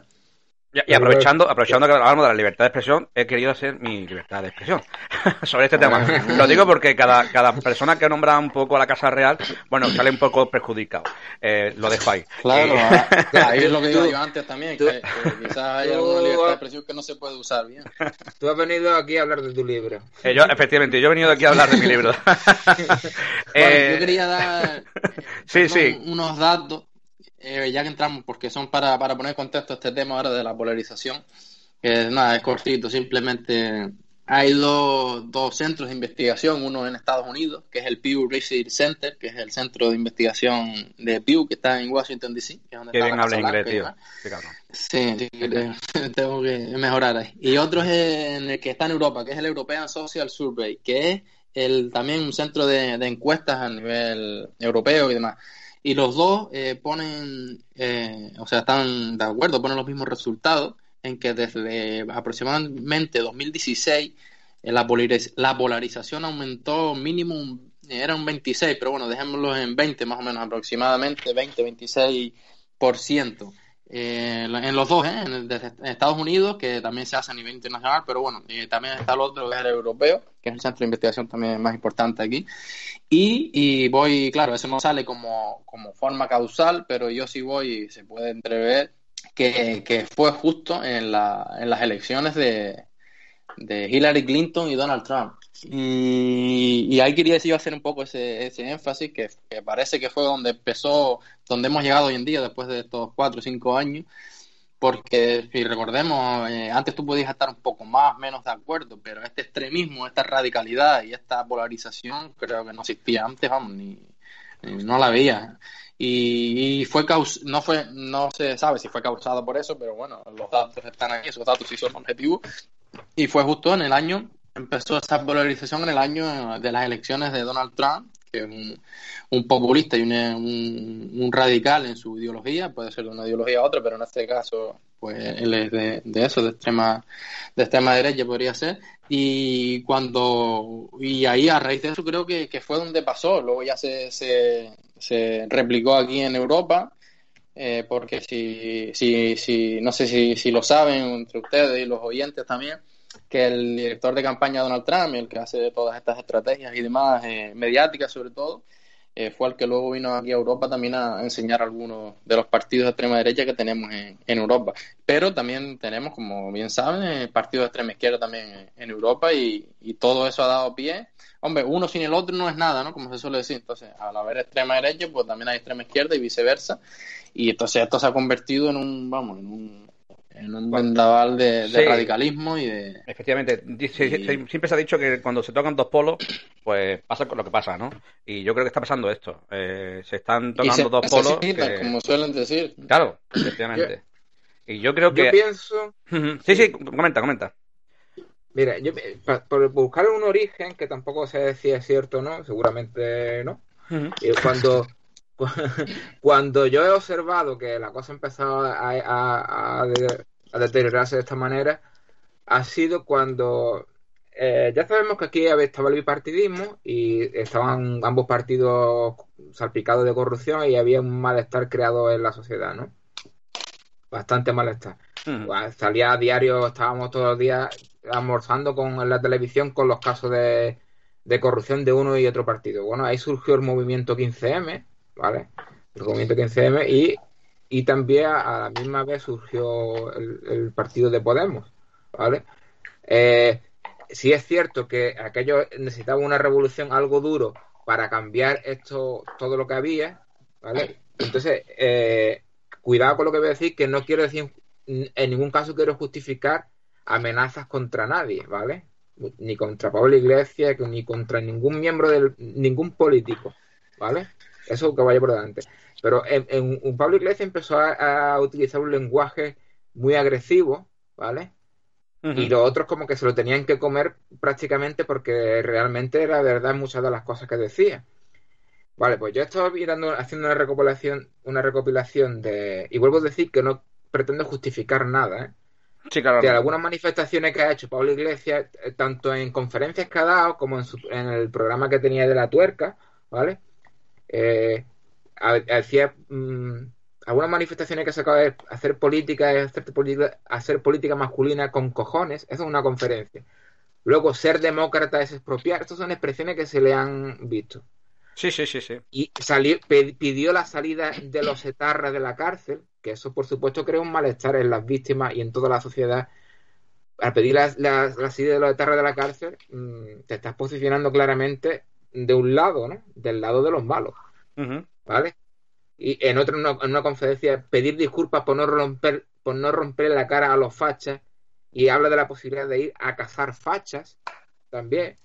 Y, aprovechando, aprovechando que hablamos de la libertad de expresión, he querido hacer mi libertad de expresión sobre este tema. Lo digo porque cada, cada persona que nombra un poco a la Casa Real, bueno, sale un poco perjudicado. Eh, lo dejo ahí. Claro, ahí es lo que digo yo antes también, que, quizás hay alguna libertad de expresión que no se puede usar bien. Tú has venido aquí a hablar de tu libro. Eh, yo, efectivamente, yo he venido aquí a hablar de mi libro. yo quería dar sí, sí. unos datos, ya que entramos, porque son para, para poner contexto este tema ahora de la polarización. Que nada, es cortito, simplemente hay dos, dos, centros de investigación, uno en Estados Unidos, que es el Pew Research Center, que es el centro de investigación de Pew, que está en Washington, D.C. Que es bien habla inglés, tío. Sí, sí, tengo que mejorar ahí. Y otro es en el que está en Europa, que es el European Social Survey, que es el, también un centro de, encuestas a nivel europeo y demás. Y los dos eh, ponen, eh, o sea, están de acuerdo, ponen los mismos resultados en que desde aproximadamente 2016 eh, la, la polarización aumentó mínimo, era un 26, pero bueno, dejémoslo en 20 más o menos aproximadamente, 20-26%. Eh, en los dos, ¿eh? en, Estados Unidos, que también se hace a nivel internacional, pero bueno, y también está el otro, que es europeo, que es el centro de investigación también más importante aquí. Y, y voy, claro, eso no sale como, como forma causal, pero yo sí voy, se puede entrever que, fue justo en, la, en las elecciones de, de, Hillary Clinton y Donald Trump. Y, ahí quería decir hacer un poco ese, ese énfasis, que, parece que fue donde empezó, donde hemos llegado hoy en día después de estos cuatro o cinco años, porque si recordemos, eh, antes tú podías estar un poco más, menos de acuerdo, pero este extremismo, esta radicalidad y esta polarización creo que no existía antes, vamos, ni, no la veía y, fue no fue no se sabe si fue causado por eso pero bueno los datos están ahí esos datos sí son objetivos. Y fue justo en el año empezó esta polarización en el año de las elecciones de Donald Trump que es un, populista y un, un, radical en su ideología puede ser de una ideología a otra pero en este caso pues él es de, eso de extrema de extrema derecha podría ser. Y cuando y ahí a raíz de eso creo que, que fue donde pasó. Luego ya se, se se replicó aquí en Europa, eh, porque si, si, si, no sé si, si lo saben entre ustedes y los oyentes también, que el director de campaña Donald Trump, el que hace todas estas estrategias y demás, eh, mediáticas sobre todo, eh, fue el que luego vino aquí a Europa también a enseñar algunos de los partidos de extrema derecha que tenemos en, Europa. Pero también tenemos, como bien saben, partidos de extrema izquierda también en, Europa y, y, todo eso ha dado pie hombre, uno sin el otro no es nada, ¿no? Como se suele decir. Entonces, al haber extrema derecha, pues también hay extrema izquierda y viceversa. Y entonces esto se ha convertido en un, vamos, en un, en un vendaval de, radicalismo y de... Efectivamente, siempre se ha dicho que cuando se tocan dos polos, pues pasa con lo que pasa, ¿no? Y yo creo que está pasando esto. Eh, se están tocando dos polos... como suelen decir. Claro, efectivamente. y yo creo que... Yo pienso... sí, sí, comenta, comenta. Mira, yo, por buscar un origen, que tampoco sé si es cierto o no, seguramente no. y cuando, cuando yo he observado que la cosa empezó a, a, a, deteriorarse de esta manera, ha sido cuando eh, ya sabemos que aquí estaba el bipartidismo y estaban ambos partidos salpicados de corrupción y había un malestar creado en la sociedad, ¿no? Bastante malestar. Salía a diario, estábamos todos los días almorzando con la televisión con los casos de, corrupción de uno y otro partido. Bueno, ahí surgió el movimiento 15M, ¿vale? El movimiento 15M y, y también a, la misma vez surgió el, partido de Podemos, ¿vale? Eh, sí es cierto que aquellos necesitaban una revolución algo duro para cambiar esto, todo lo que había, ¿vale? Entonces, eh, cuidado con lo que voy a decir, que no quiero decir, en ningún caso quiero justificar amenazas contra nadie, ¿vale? Ni contra Pablo Iglesias, ni contra ningún miembro del, ningún político, ¿vale? Eso que vaya por delante. Pero en, Pablo Iglesias empezó a, utilizar un lenguaje muy agresivo, ¿vale? Y los otros como que se lo tenían que comer prácticamente porque realmente era verdad muchas de las cosas que decía. Vale, pues yo estaba mirando, haciendo una recopilación, una recopilación de. Y vuelvo a decir que no pretendo justificar nada, ¿eh? de algunas manifestaciones que ha hecho Pablo Iglesias, eh, tanto en conferencias que ha dado como en, el programa que tenía de la tuerca, ¿vale? Eh, hacía mm, algunas manifestaciones que ha sacado de hacer política, hacer política, hacer política masculina con cojones, eso es una conferencia. Luego, ser demócrata es expropiar, estas son expresiones que se le han visto. Sí, sí, sí, sí. Y pidió la salida de los etarras de la cárcel, que eso por supuesto crea un malestar en las víctimas y en toda la sociedad. Al pedir la, salida de los etarras de la cárcel, mm, te estás posicionando claramente de un lado, ¿no? Del lado de los malos, ¿vale? Y en otro, en una, conferencia, pedir disculpas por no romper, por no romper la cara a los fachas y habla de la posibilidad de ir a cazar fachas también.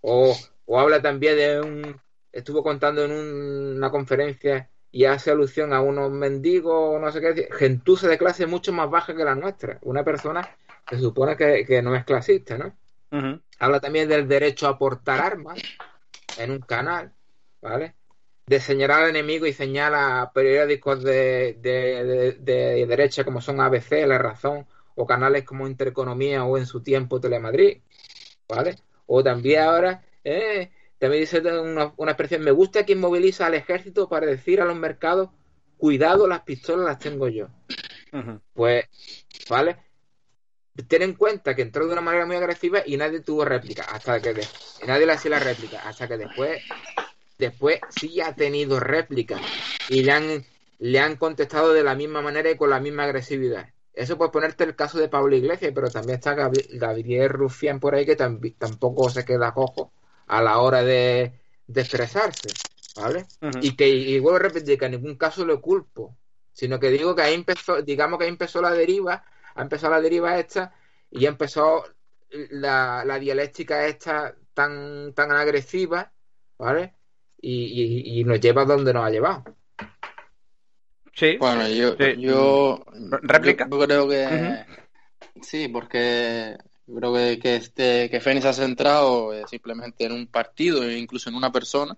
O, o habla también de un, estuvo contando en una conferencia y hace alusión a unos mendigos, no sé qué, gentuza de clase mucho más baja que la nuestra. Una persona que se supone que, no es clasista, ¿no? Habla también del derecho a portar armas en un canal, ¿vale? De señalar al enemigo y señala periódicos de, de, de, derecha como son ABC, La Razón, o canales como Intereconomía o en su tiempo Telemadrid, ¿vale? O también ahora, eh, también dice una, una expresión, me gusta quien moviliza al ejército para decir a los mercados, cuidado, las pistolas las tengo yo. Pues, ¿vale? Ten en cuenta que entró de una manera muy agresiva y nadie tuvo réplica hasta que nadie le hacía la réplica hasta que después después sí ha tenido réplica y le han le han contestado de la misma manera y con la misma agresividad eso puede ponerte el caso de Pablo Iglesias pero también está Gabriel Rufián por ahí que tampoco se queda cojo a la hora de, expresarse ¿vale? y que y vuelvo a repetir que en ningún caso lo culpo sino que digo que ahí empezó digamos que ahí empezó la deriva ha empezado la deriva esta y ya empezó la, la dialéctica esta tan, tan agresiva, ¿vale? Y, y, nos lleva donde nos ha llevado. Sí. Bueno, yo, yo, ¿Réplica? Yo, creo que sí, porque creo que, que este que Fénix ha centrado eh, simplemente en un partido e incluso en una persona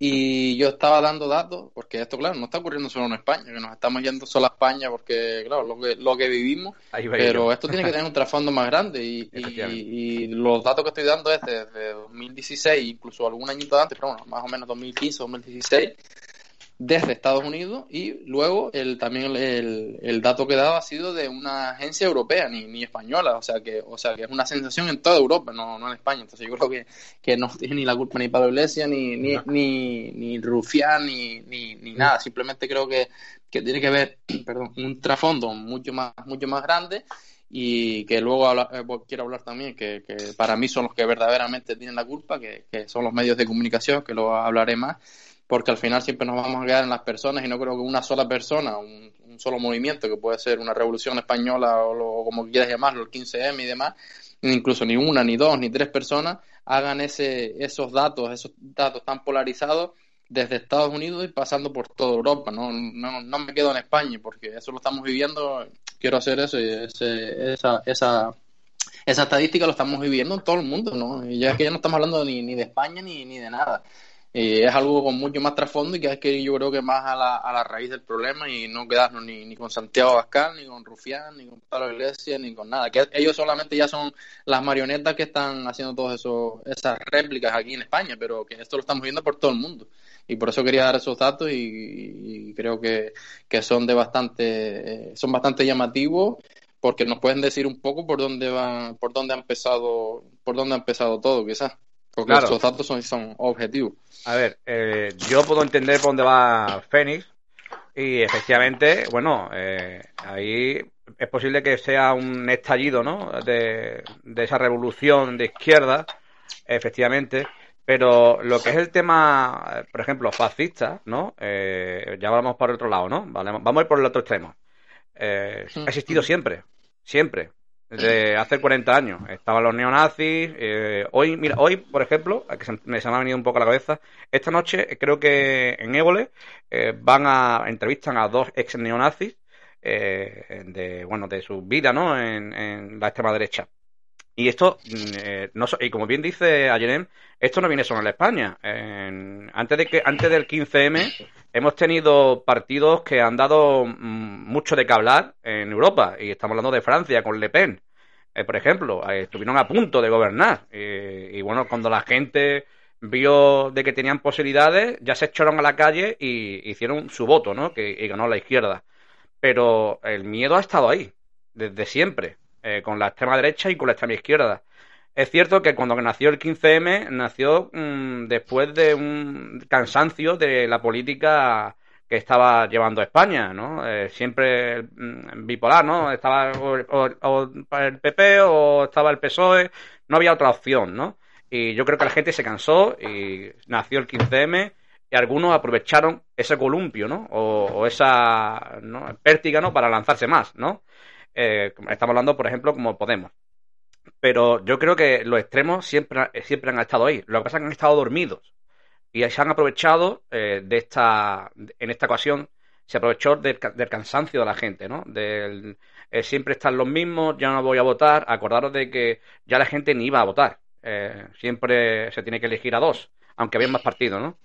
y yo estaba dando datos, porque esto, claro, no está ocurriendo solo en España, que nos estamos yendo solo a España porque, claro, lo que, lo que vivimos, pero esto tiene que tener un trasfondo más grande y, y, los datos que estoy dando es desde 2016, incluso algún añito antes, pero bueno, más o menos 2015, 2016, desde Estados Unidos y luego el, también el, el, dato que he dado ha sido de una agencia europea, ni, ni española, o sea que o sea que es una sensación en toda Europa, no, no en España. Entonces yo creo que, que no tiene ni la culpa ni Pablo Iglesias, ni, ni, ni, ni Rufián, ni, ni, ni nada. Simplemente creo que, que tiene que ver perdón, un trasfondo mucho más, mucho más grande y que luego eh, quiero hablar también que, que, para mí son los que verdaderamente tienen la culpa, que, que son los medios de comunicación, que lo hablaré más porque al final siempre nos vamos a quedar en las personas y no creo que una sola persona, un, solo movimiento, que puede ser una revolución española o, como quieras llamarlo, el 15M y demás, incluso ni una, ni dos, ni tres personas hagan ese, esos datos, esos datos tan polarizados desde Estados Unidos y pasando por toda Europa. No, no, no me quedo en España porque eso lo estamos viviendo, quiero hacer eso y esa, esa, esa estadística lo estamos viviendo en todo el mundo, ¿no? Y ya es que ya no estamos hablando ni, ni de España ni, ni de nada. Eh, es algo con mucho más trasfondo y que es que yo creo que más a la, a la raíz del problema y no quedarnos ni, ni con Santiago Abascal, ni con Rufián, ni con Pablo Iglesias, ni con nada. Que ellos solamente ya son las marionetas que están haciendo todas esas réplicas aquí en España, pero que esto lo estamos viendo por todo el mundo. Y por eso quería dar esos datos y, creo que, que, son de bastante, eh, son bastante llamativos porque nos pueden decir un poco por dónde va, por dónde ha empezado, por dónde ha empezado todo, quizás. Porque claro. datos son, objetivos. A ver, eh, yo puedo entender por dónde va Fénix y efectivamente, bueno, eh, ahí es posible que sea un estallido, ¿no? De, esa revolución de izquierda, efectivamente. Pero lo que es el tema, por ejemplo, fascista, ¿no? Eh, ya vamos por otro lado, ¿no? Vamos a ir por el otro extremo. ha existido siempre, siempre de hace 40 años. Estaban los neonazis. Eh, hoy, mira, hoy, por ejemplo, que se, me, se me ha venido un poco a la cabeza, esta noche creo que en Évole eh, van a entrevistan a dos ex neonazis eh, de, bueno, de su vida, ¿no? En, en la extrema derecha. Y esto, mm, eh, y como bien dice Ayenem, esto no viene solo en España. antes, de que, antes del 15M hemos tenido partidos que han dado mm, mucho de qué hablar en Europa. Y estamos hablando de Francia con Le Pen, eh, por ejemplo. Eh, estuvieron a punto de gobernar. y bueno, cuando la gente vio de que tenían posibilidades, ya se echaron a la calle y hicieron su voto, ¿no? Que, y ganó la izquierda. Pero el miedo ha estado ahí, desde siempre. Eh, con la extrema derecha y con la extrema izquierda. Es cierto que cuando nació el 15M, nació mm, después de un cansancio de la política que estaba llevando España, ¿no? Eh, siempre mm, bipolar, ¿no? Estaba o, el PP o estaba el PSOE, no había otra opción, ¿no? Y yo creo que la gente se cansó y nació el 15M y algunos aprovecharon ese columpio, ¿no? O, esa pértiga, ¿no? Para lanzarse más, ¿no? Eh, estamos hablando, por ejemplo, como Podemos. Pero yo creo que los extremos siempre, siempre han estado ahí. Lo que pasa es que han estado dormidos. Y se han aprovechado eh, de esta, en esta ocasión, se aprovechó del, cansancio de la gente, ¿no? Del, eh, siempre están los mismos, ya no voy a votar. Acordaros de que ya la gente ni iba a votar. siempre se tiene que elegir a dos, aunque había más partidos, ¿no?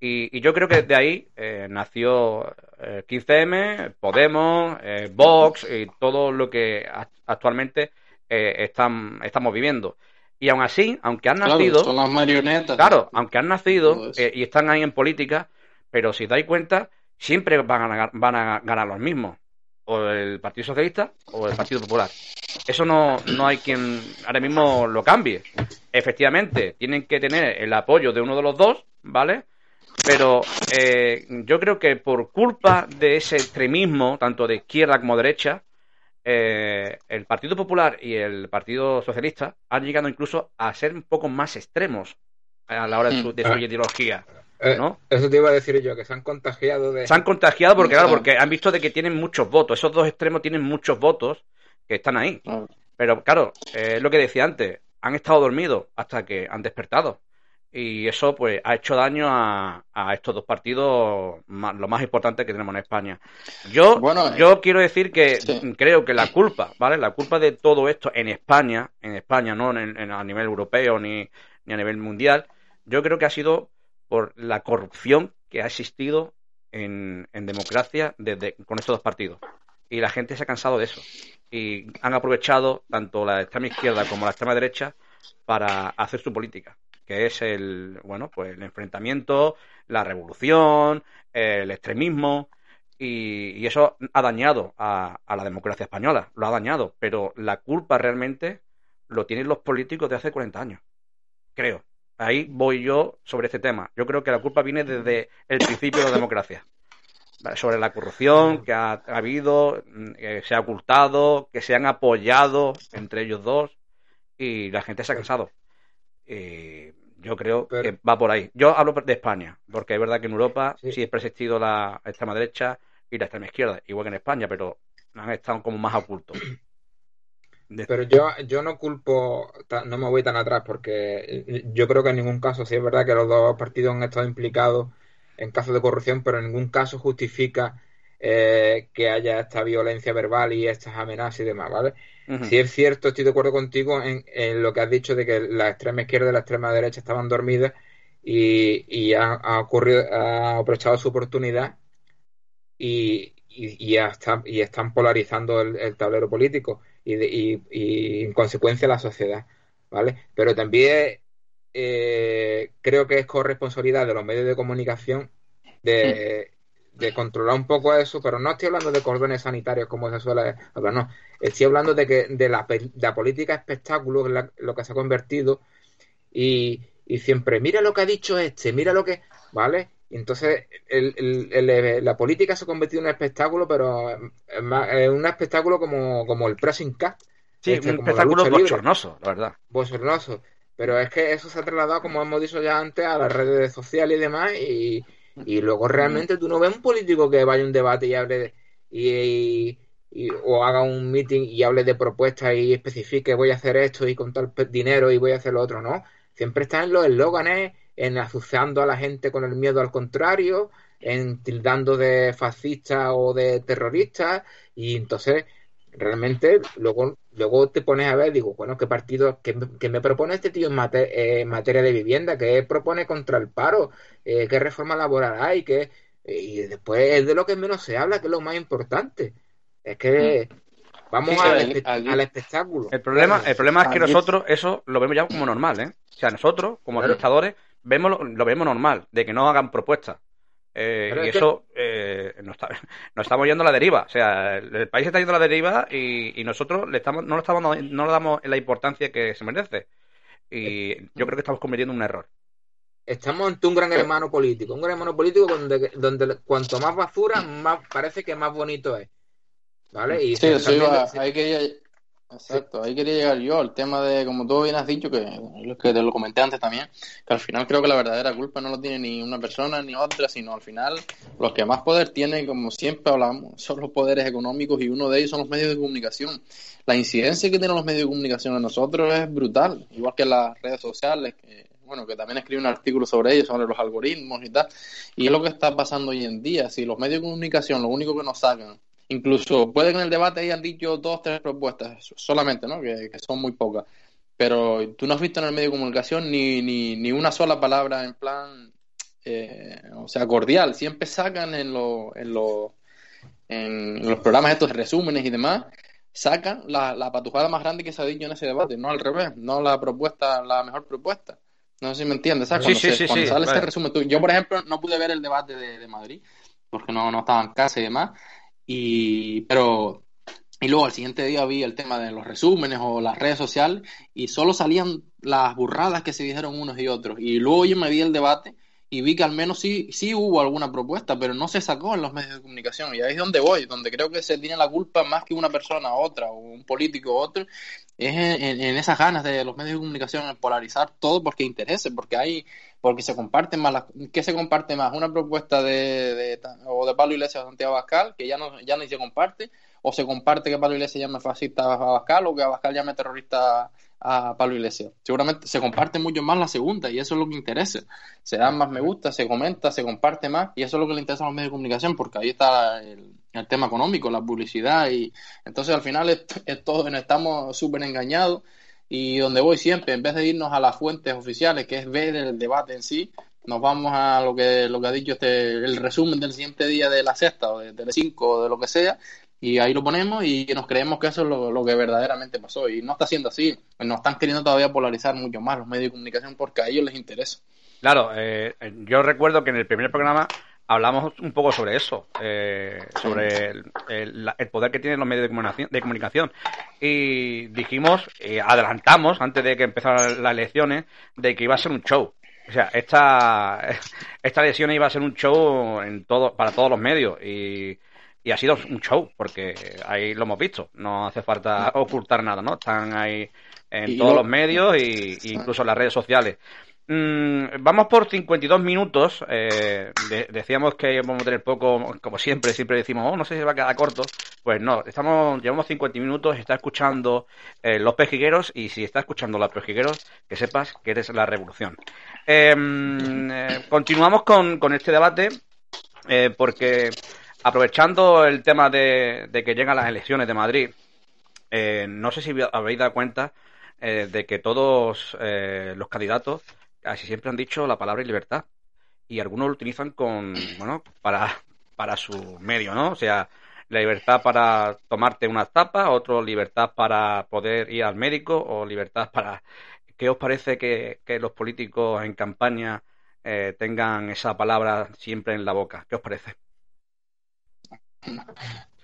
Y, yo creo que de ahí eh, nació 15M, eh, Podemos, eh, Vox y todo lo que actualmente están, estamos viviendo. Y aún así, aunque han nacido. son las marionetas. Claro, aunque han nacido y están ahí en política, pero si dais cuenta, siempre van a, van a ganar los mismos. O el Partido Socialista o el Partido Popular. Eso no, no hay quien ahora mismo lo cambie. Efectivamente, tienen que tener el apoyo de uno de los dos, ¿vale? Pero eh, yo creo que por culpa de ese extremismo, tanto de izquierda como derecha, eh, el Partido Popular y el Partido Socialista han llegado incluso a ser un poco más extremos a la hora de su, mm. ideología. Eh, ¿no? eso te iba a decir yo, que se han contagiado de... Se han contagiado porque, claro, porque han visto de que tienen muchos votos. Esos dos extremos tienen muchos votos que están ahí. Pero claro, es lo que decía antes, han estado dormidos hasta que han despertado y eso pues ha hecho daño a, estos dos partidos lo más importante que tenemos en España. Yo, yo quiero decir que creo que la culpa, ¿vale? La culpa de todo esto en España, en España, no en, a nivel europeo ni, ni, a nivel mundial, yo creo que ha sido por la corrupción que ha existido en, en democracia desde, con estos dos partidos. Y la gente se ha cansado de eso. Y han aprovechado tanto la extrema izquierda como la extrema derecha para hacer su política que es el, bueno, pues el enfrentamiento, la revolución, el extremismo, y, eso ha dañado a, la democracia española, lo ha dañado, pero la culpa realmente lo tienen los políticos de hace 40 años, creo. Ahí voy yo sobre este tema. Yo creo que la culpa viene desde el principio de la democracia. Sobre la corrupción que ha, habido, mm, que se ha ocultado, que se han apoyado entre ellos dos y la gente se ha cansado. Eh, yo creo que va por ahí. Yo hablo de España, porque es verdad que en Europa sí, es persistido la extrema derecha y la extrema izquierda, igual que en España, pero han estado como más ocultos. Pero yo, yo no culpo, no me voy tan atrás, porque yo creo que en ningún caso, sí es verdad que los dos partidos han estado implicados en casos de corrupción, pero en ningún caso justifica eh, que haya esta violencia verbal y estas amenazas y demás, ¿vale? Si es cierto, estoy de acuerdo contigo en, lo que has dicho de que la extrema izquierda y la extrema derecha estaban dormidas y, y ha, ocurrido, ha aprovechado su oportunidad y, y, y están polarizando el, tablero político y, en consecuencia la sociedad, ¿vale? Pero también eh, creo que es corresponsabilidad de los medios de comunicación de, de controlar un poco eso, pero no estoy hablando de cordones sanitarios como se suele hablar, no. Estoy hablando de que de la, la política espectáculo, lo que se ha convertido, y, y, siempre, mira lo que ha dicho este, mira lo que. ¿Vale? Y entonces el, la política se ha convertido en un espectáculo, pero es un espectáculo como, como el pressing cast. Sí, este, un espectáculo bochornoso, la verdad. Bochornoso. Pero es que eso se ha trasladado, como hemos dicho ya antes, a las redes sociales y demás, y, y luego realmente tú no ves un político que vaya a un debate y hable de, y, o haga un meeting y hable de propuestas y especifique voy a hacer esto y con tal dinero y voy a hacer lo otro, no. Siempre están en los eslóganes, en asociando a la gente con el miedo al contrario, en tildando de fascista o de terrorista y entonces realmente luego luego te pones a ver digo bueno qué partido qué, me propone este tío en, eh, materia de vivienda qué propone contra el paro eh, qué reforma laboral hay qué y después es de lo que menos se habla que es lo más importante. Es que mm. vamos al, espectáculo. El problema el problema es que nosotros eso lo vemos ya como normal eh o sea nosotros como espectadores vemos lo vemos normal de que no hagan propuestas eh, y eso eh, nos, estamos yendo a la deriva. O sea, el, país está yendo a la deriva y, nosotros le estamos, no, le estamos, no le damos la importancia que se merece. Y yo creo que estamos cometiendo un error. Estamos ante un gran hermano político. Un gran hermano político donde, donde cuanto más basura, más parece que más bonito es. ¿Vale? Y sí, eso iba, hay que Exacto, ahí quería llegar yo, el tema de, como tú bien has dicho, que, que te lo comenté antes también, que al final creo que la verdadera culpa no lo tiene ni una persona ni otra, sino al final los que más poder tienen, como siempre hablamos, son los poderes económicos y uno de ellos son los medios de comunicación. La incidencia que tienen los medios de comunicación en nosotros es brutal, igual que las redes sociales, que, bueno, que también escribí un artículo sobre ellos, sobre los algoritmos y tal, y es lo que está pasando hoy en día, si los medios de comunicación lo único que nos sacan Incluso puede que en el debate hayan dicho dos, tres propuestas solamente, ¿no? Que, son muy pocas. Pero tú no has visto en el medio de comunicación ni, ni, ni una sola palabra en plan, eh, o sea, cordial. Siempre sacan en, lo, en, lo, en los programas estos resúmenes y demás, sacan la, la patujada más grande que se ha dicho en ese debate, no al revés, no la propuesta, la mejor propuesta. No sé si me entiendes, ¿sabes? Cuando, sí, sí, cuando sale ese resumen, yo por ejemplo no pude ver el debate de, de Madrid porque no, no estaba en casa y demás, y, pero, y luego al siguiente día vi el tema de los resúmenes o las redes sociales y solo salían las burradas que se dijeron unos y otros. Y luego yo me vi el debate y vi que al menos sí, sí hubo alguna propuesta, pero no se sacó en los medios de comunicación. Y ahí es donde voy, donde creo que se tiene la culpa más que una persona a otra, o un político a otro, es en, esas ganas de los medios de comunicación en polarizar todo porque interese, porque hay, porque se comparten más, ¿qué se comparte más? Una propuesta de, de o de Pablo Iglesias o Santiago Abascal, que ya no, ya ni se comparte, o se comparte que Pablo Iglesias llame fascista Abascal o que Abascal llame terrorista a Pablo Iglesias. Seguramente se comparte mucho más la segunda y eso es lo que interesa. Se dan más me gusta, se comenta, se comparte más y eso es lo que le interesa a los medios de comunicación porque ahí está el, tema económico, la publicidad y entonces al final es, todo, estamos súper engañados y donde voy siempre, en vez de irnos a las fuentes oficiales, que es ver el debate en sí, nos vamos a lo que, lo que ha dicho este, el resumen del siguiente día de la sexta o de, de cinco o de lo que sea, y ahí lo ponemos y nos creemos que eso es lo, que verdaderamente pasó. Y no está siendo así. Nos están queriendo todavía polarizar mucho más los medios de comunicación porque a ellos les interesa. Claro, eh, yo recuerdo que en el primer programa hablamos un poco sobre eso, eh, sobre el, poder que tienen los medios de comunicación. Y dijimos, eh, adelantamos antes de que empezaran las elecciones, de que iba a ser un show. O sea, esta, esta elección iba a ser un show en todo, para todos los medios. Y y ha sido un show, porque ahí lo hemos visto, no hace falta ocultar nada, ¿no? Están ahí en todos los medios e incluso en las redes sociales. Mm, vamos por 52 minutos. Eh, decíamos que vamos a tener poco, como siempre, siempre decimos, oh, no sé si va a quedar corto. Pues no, estamos, llevamos 50 minutos, está escuchando eh, Los Pejigueros y si está escuchando Los Pejigueros, que sepas que eres la revolución. Em, eh, continuamos con, con este debate porque Aprovechando el tema de, que llegan las elecciones de Madrid, eh, no sé si habéis dado cuenta eh, de que todos eh, los candidatos casi siempre han dicho la palabra libertad y algunos lo utilizan con, bueno, para, para su medio, ¿no? O sea, la libertad para tomarte unas tapas, otro libertad para poder ir al médico o libertad para... ¿Qué os parece que, que los políticos en campaña tengan esa palabra siempre en la boca? ¿Qué os parece?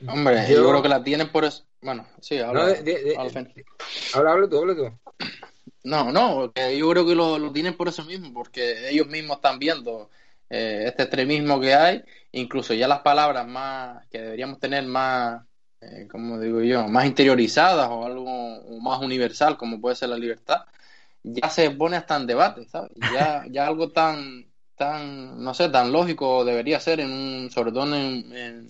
Hombre, yo, creo que la tienen por eso. Bueno, sí, habla. habla, habla, tú, habla tú. No, no, yo creo que lo, tienen por eso mismo, porque ellos mismos están viendo eh, este extremismo que hay, incluso ya las palabras más que deberíamos tener más, eh, como digo yo, más interiorizadas o algo más universal, como puede ser la libertad, ya se pone hasta en debate, ¿sabes? Ya, ya algo tan tan, no sé, tan lógico debería ser, en un, sobre todo en,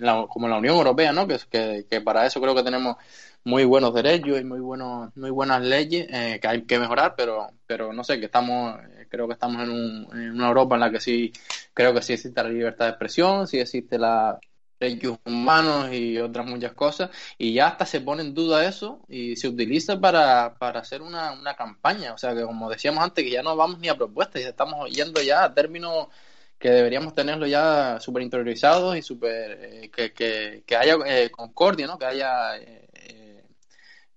la, como la Unión Europea, ¿no? Que, que, que, para eso creo que tenemos muy buenos derechos y muy buenos, muy buenas leyes eh, que hay que mejorar, pero, pero no sé, que estamos, eh, creo que estamos en, un, en una Europa en la que sí, creo que sí existe la libertad de expresión, sí existe la, derechos humanos y otras muchas cosas, y ya hasta se pone en duda eso y se utiliza para, para hacer una, una campaña. O sea que, como decíamos antes, que ya no vamos ni a propuestas, ya estamos yendo ya a términos que deberíamos tenerlo ya súper interiorizados y súper eh, que, que, que, haya eh, concordia, ¿no? que haya eh,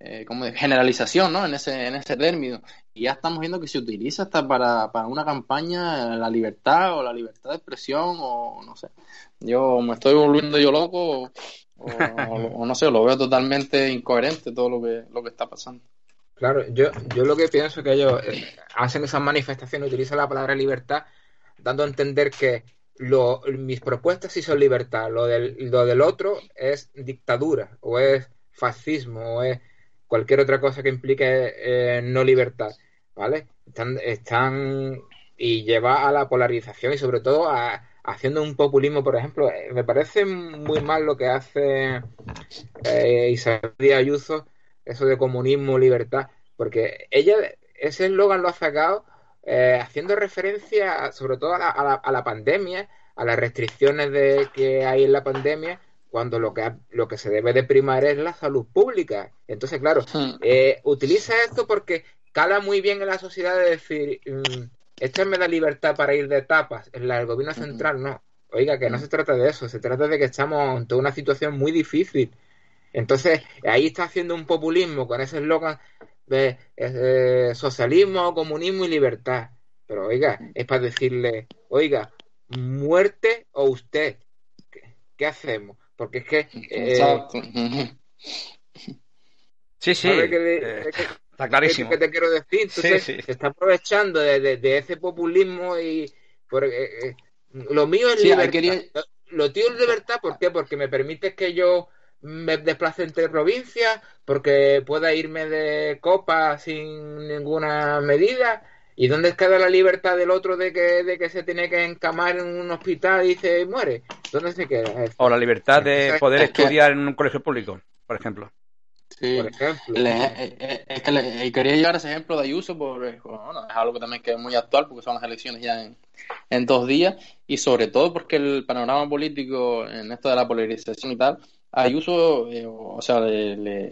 eh, como de generalización ¿no? en, ese, en ese término. Ya estamos viendo que se utiliza hasta para, para una campaña la libertad o la libertad de expresión o no sé. Yo me estoy volviendo yo loco o, no sé, lo veo totalmente incoherente todo lo que, lo que está pasando. Claro, yo, yo lo que pienso es que ellos eh, hacen esas manifestaciones, utilizan la palabra libertad, dando a entender que lo, mis propuestas sí son libertad, lo del, lo del otro es dictadura, o es fascismo, o es cualquier otra cosa que implique eh, no libertad, ¿vale? Están, están y lleva a la polarización y sobre todo a, haciendo un populismo, por ejemplo, eh, me parece muy mal lo que hace eh, Isabel Díaz Ayuso, eso de comunismo, libertad, porque ella ese eslogan lo ha sacado eh, haciendo referencia sobre todo a la, a, la, pandemia, a las restricciones de, que hay en la pandemia, cuando lo que, lo que se debe de primar es la salud pública. Entonces, claro, hmm. eh, utiliza esto porque cala muy bien en la sociedad de decir, mm, esto me da libertad para ir de tapas, en el gobierno hmm. central no. Oiga, que no hmm. se trata de eso, se trata de que estamos ante una situación muy difícil. Entonces, ahí está haciendo un populismo con ese eslogan de eh, socialismo, comunismo y libertad. Pero oiga, es para decirle, oiga, muerte o usted. ¿Qué, hacemos? Porque es que... Eh, sí, sí. Eh, está clarísimo. ¿Qué te quiero decir? Entonces, se está aprovechando de, ese populismo y... Porque, lo mío es libertad. Lo tío es libertad, ¿por qué? Porque me permite que yo me desplace entre provincias, porque pueda irme de copa sin ninguna medida. ¿Y dónde queda la libertad del otro de que, de que se tiene que encamar en un hospital y se muere? ¿Dónde se queda? O la libertad de poder estudiar en un colegio público, por ejemplo. Sí, por ejemplo. Eh, eh, es que le, quería llevar ese ejemplo de Ayuso, por, eh, bueno, es algo que también que es muy actual porque son las elecciones ya en, en dos días y sobre todo porque el panorama político en esto de la polarización y tal Ayuso, eh, o sea, le,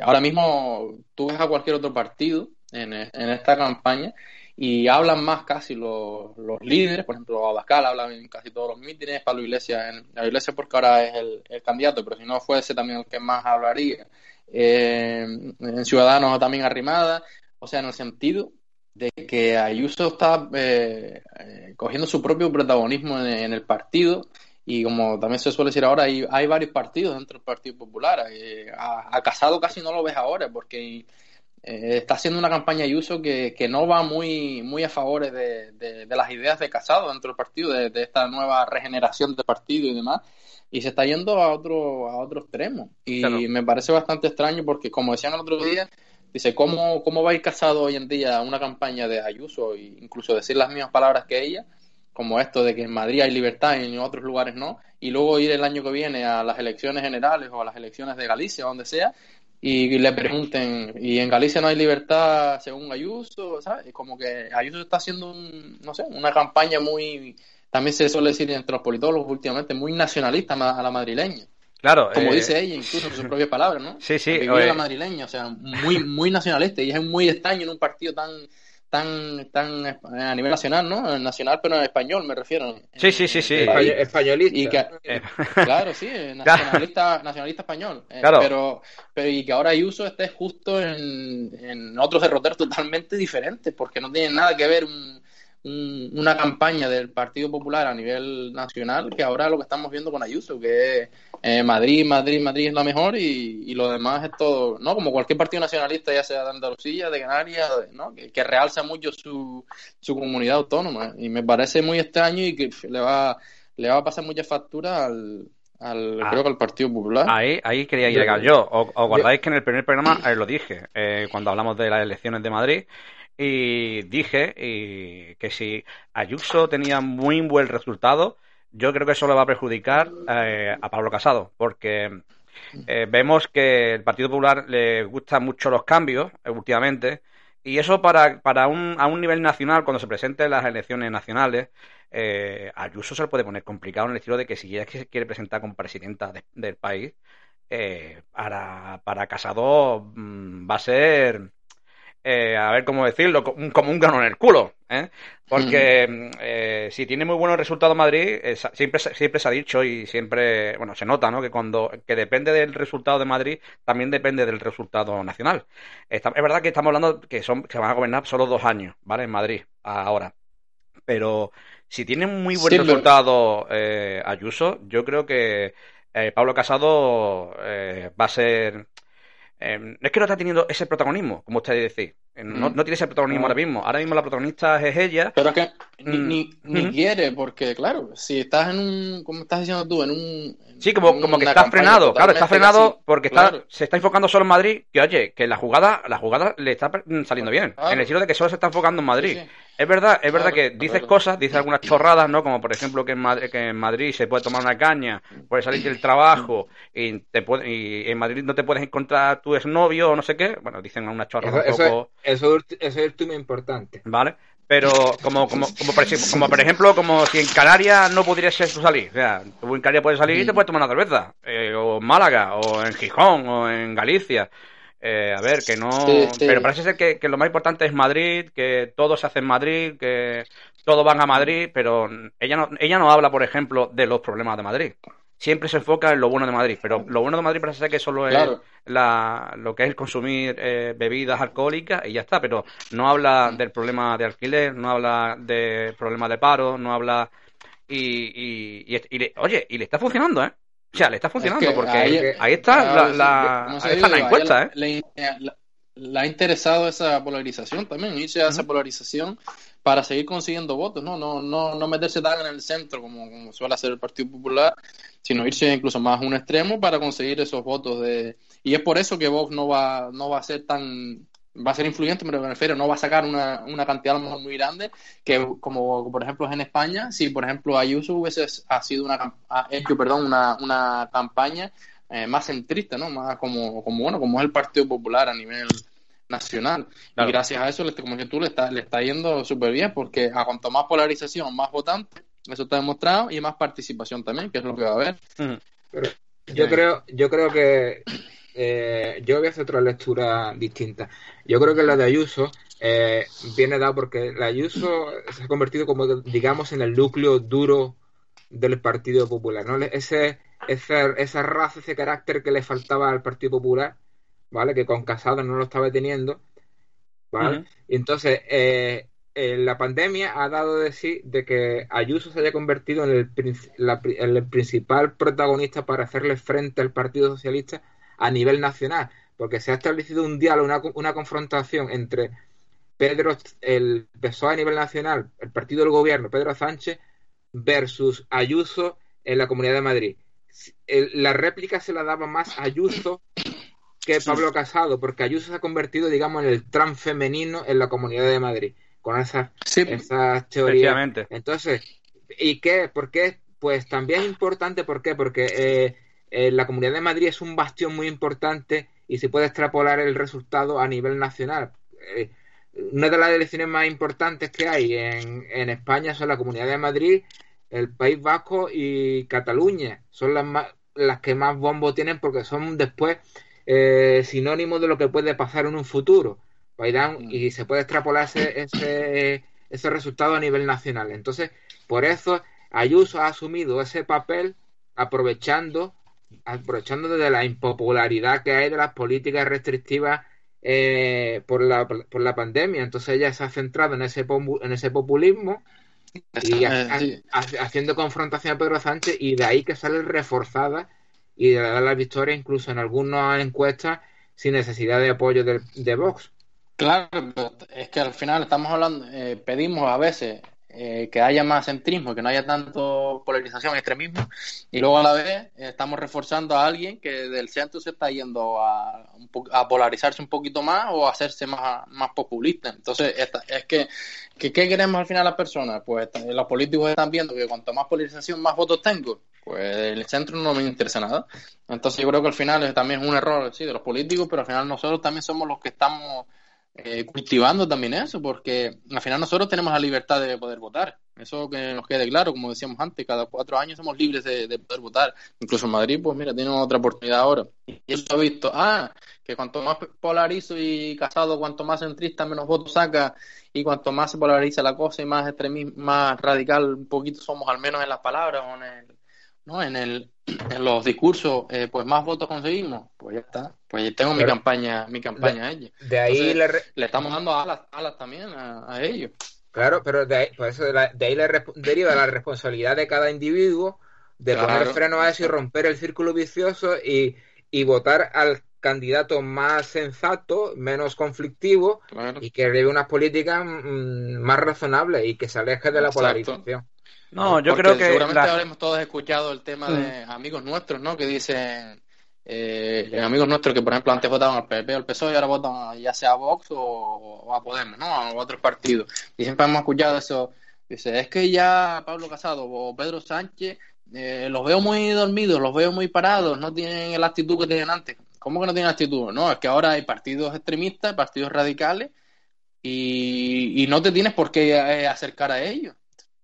ahora mismo tú ves a cualquier otro partido en, en esta campaña y hablan más casi los, los líderes, por ejemplo, Abascal habla en casi todos los mítines, Pablo Iglesias, en, la Iglesia porque ahora es el, el, candidato, pero si no fuese también el que más hablaría. Eh, en Ciudadanos también arrimada, o sea, en el sentido de que Ayuso está eh, cogiendo su propio protagonismo en, el partido y como también se suele decir ahora, hay, varios partidos dentro del Partido Popular. Eh, a, Casado casi no lo ves ahora porque eh, está haciendo una campaña Ayuso que, que no va muy, muy a favor de, de, las ideas de Casado dentro del partido, de, esta nueva regeneración del partido y demás. Y se está yendo a otro, a otro extremo. Y me parece bastante extraño porque, como decían el otro día, dice, ¿cómo, ¿cómo va a ir Casado hoy en día a una campaña de Ayuso e incluso decir las mismas palabras que ella? como esto de que en Madrid hay libertad y en otros lugares no, y luego ir el año que viene a las elecciones generales o a las elecciones de Galicia o donde sea, y le pregunten, ¿y en Galicia no hay libertad según Ayuso? ¿sabes? Como que Ayuso está haciendo, un, no sé, una campaña muy, también se suele decir entre los politólogos últimamente, muy nacionalista a la madrileña. Claro, como eh, dice ella, incluso en sus propias palabras, ¿no? Sí, sí. la madrileña, o sea, muy, muy nacionalista, y es muy extraño en un partido tan tan, tan a nivel nacional, ¿no? Nacional, pero en español me refiero. Sí, sí, sí, sí. Españolista. Eh, claro, sí, nacionalista, nacionalista español. Eh, claro. Pero, pero y que ahora Ayuso esté justo en, en otros derroteros totalmente diferentes, porque no tiene nada que ver un, una campaña del Partido Popular a nivel nacional que ahora lo que estamos viendo con Ayuso, que es eh, Madrid, Madrid, Madrid es la mejor y, lo demás es todo, ¿no? Como cualquier partido nacionalista, ya sea de Andalucía, de Canarias, ¿no? Que, realza mucho su, su comunidad autónoma y me parece muy extraño y que le va, le va a pasar mucha factura al, al, ah. creo que al Partido Popular. Ahí, ahí quería llegar yo. ¿Os, guardáis que en el primer programa eh, lo dije, eh, cuando hablamos de las elecciones de Madrid, y dije que si Ayuso tenía muy buen resultado, yo creo que eso le va a perjudicar eh, a Pablo Casado, porque eh, vemos que el Partido Popular le gustan mucho los cambios eh, últimamente, y eso para, para un, a un nivel nacional, cuando se presenten las elecciones nacionales, Ayuso se le puede poner complicado en el estilo de que si ella se quiere presentar como presidenta del país, para, para Casado mm, va a ser eh, a ver cómo decirlo, como un grano en el culo. ¿eh? Porque eh, si tiene muy buenos resultados Madrid, siempre, siempre se ha dicho y siempre, bueno, se nota, ¿no? Que cuando que depende del resultado de Madrid, también depende del resultado nacional. es verdad que estamos hablando que son que van a gobernar solo dos años, ¿vale? En Madrid, ahora. Pero si tiene muy buen resultado Ayuso, yo creo que Pablo Casado va a ser Em, es que no está teniendo ese protagonismo, como ustedes decís. No, mm. no tiene ese protagonismo ahora mismo. Ahora mismo la protagonista es ella. Pero es que, ni, ni, quiere, porque claro, si estás en un, como estás diciendo tú, en un... sí, como, como que está frenado, claro, está frenado porque está, se está enfocando solo en Madrid, que oye, que la jugada, la jugada le está saliendo bien, en el sentido de que solo se está enfocando en Madrid. Es verdad, es verdad que dices cosas, dices algunas chorradas, ¿no? Como por ejemplo que en, Madrid, que en Madrid se puede tomar una caña, puedes salir del trabajo y, te puede, y en Madrid no te puedes encontrar tu exnovio o no sé qué. Bueno, dicen unas chorradas eso, un poco... Eso, eso, es el importante. Vale, pero como, como, como, por, como por ejemplo, como si en Canarias no pudiera ser salir. O sea, tú en Canarias puedes salir y te puedes tomar una cerveza. Eh, o en Málaga, o en Gijón, o en Galicia. Eh, a ver, que no. Pero parece ser que, que, lo más importante es Madrid, que todo se hace en Madrid, que todos van a Madrid, pero ella no, ella no habla, por ejemplo, de los problemas de Madrid siempre se enfoca en lo bueno de Madrid, pero lo bueno de Madrid parece ser que solo es la, lo que es el consumir eh, bebidas alcohólicas y ya está, pero no habla del problema de alquiler, no habla del problema de paro, no habla... Y, y, y, oye, y le está funcionando, ¿eh? O sea, le está funcionando porque ahí, está la, encuesta, ¿eh? Le, ha interesado esa polarización también, irse a esa polarización para seguir consiguiendo votos, ¿no? No, no, no meterse tan en el centro como, como suele hacer el Partido Popular, sino irse incluso más a un extremo para conseguir esos votos de y es por eso que Vox no va no va a ser tan va a ser influyente, pero me refiero, no va a sacar una, una cantidad a lo mejor muy grande, que como por ejemplo es en España, si por ejemplo Ayuso hubiese ha sido una hecho, perdón, una, una campaña eh, más centrista, ¿no? Más como, como bueno, como es el Partido Popular a nivel nacional. Y gracias a eso, como que tú le está, le está yendo súper bien, porque a cuanto más polarización, más votantes, eso está demostrado, y más participación también, que es lo que va a haber. Pero yo creo, yo creo que eh, yo voy a hacer otra lectura distinta. Yo creo que la de Ayuso eh, viene dado porque la Ayuso se ha convertido como, digamos, en el núcleo duro del Partido Popular, ¿no? Ese, esa, esa raza, ese carácter que le faltaba al Partido Popular, ¿vale? Que con Casado no lo estaba teniendo, ¿vale? Y entonces, eh, la pandemia ha dado de sí de que Ayuso se haya convertido en el, el principal protagonista para hacerle frente al Partido Socialista a nivel nacional, porque se ha establecido un diálogo, una, una confrontación entre Pedro, el PSOE a nivel nacional, el partido del gobierno, Pedro Sánchez, versus Ayuso en la Comunidad de Madrid. la réplica se la daba más Ayuso que Pablo Casado, porque Ayuso se ha convertido, digamos, en el trans femenino en la Comunidad de Madrid, con esas, esas teorías. Entonces, ¿y qué? ¿Por qué? Pues también es importante, ¿por qué? Porque eh, eh, la Comunidad de Madrid es un bastión muy importante y se puede extrapolar el resultado a nivel nacional. Eh, una de las elecciones más importantes que hay en, en España son la Comunidad de Madrid, el País Vasco y Cataluña. Son las, más, las que más bombo tienen porque son después eh, sinónimo de lo que puede pasar en un futuro. Mm. Y se puede extrapolar ese, ese, ese resultado a nivel nacional. Entonces, por eso Ayuso ha asumido ese papel aprovechando aprovechando de la impopularidad que hay de las políticas restrictivas eh, por, la, por la pandemia. Entonces ella se ha centrado en ese, en ese populismo y haciendo confrontación a Pedro Sánchez y de ahí que sale reforzada y de dar la victoria incluso en algunas encuestas sin necesidad de apoyo de, de Vox. Claro, es que al final estamos hablando, eh, pedimos a veces eh, que haya más centrismo, que no haya tanto polarización extremismo, y luego a la vez estamos reforzando a alguien que del centro se está yendo a, a polarizarse un poquito más o a hacerse más, más populista. Entonces, es que, ¿qué queremos al final las personas? Pues los políticos están viendo que cuanto más polarización, más votos tengo. Pues el centro no me interesa nada. Entonces yo creo que al final también es un error sí, de los políticos, pero al final nosotros también somos los que estamos eh, cultivando también eso, porque al final nosotros tenemos la libertad de poder votar. Eso que nos quede claro, como decíamos antes, cada cuatro años somos libres de, poder votar. Incluso en Madrid, pues mira, tiene otra oportunidad ahora. Y eso he visto, ah, que cuanto más polarizo y casado, cuanto más centrista, menos votos saca, y cuanto más se polariza la cosa y más extremismo, más radical un poquito somos, al menos en las palabras o en el, ¿no? en, el, en los discursos, eh, pues más votos conseguimos, pues ya está. Pues tengo mi campaña, mi campaña a ella. De ahí le, estamos dando alas, alas también a, ellos. Claro, pero de ahí, por eso de, ahí le deriva la responsabilidad de cada individuo de poner freno a eso y romper el círculo vicioso y, y votar al, candidato más sensato, menos conflictivo y que lleve unas políticas mm, más razonables y que se aleje de la polarización. No, yo creo que. Seguramente habremos todos escuchado el tema de amigos nuestros, ¿no? Que dicen. Eh, amigos nuestros que, por ejemplo, antes votaban al PP o al PSOE y ahora votan ya sea a Vox o, a Podemos, ¿no? A otros partidos. Y siempre hemos escuchado eso. Dice, es que ya Pablo Casado o Pedro Sánchez eh, los veo muy dormidos, los veo muy parados, no tienen la actitud que tenían antes. ¿Cómo que no tienen actitud? No, es que ahora hay partidos extremistas, partidos radicales y, y no te tienes por qué eh, acercar a ellos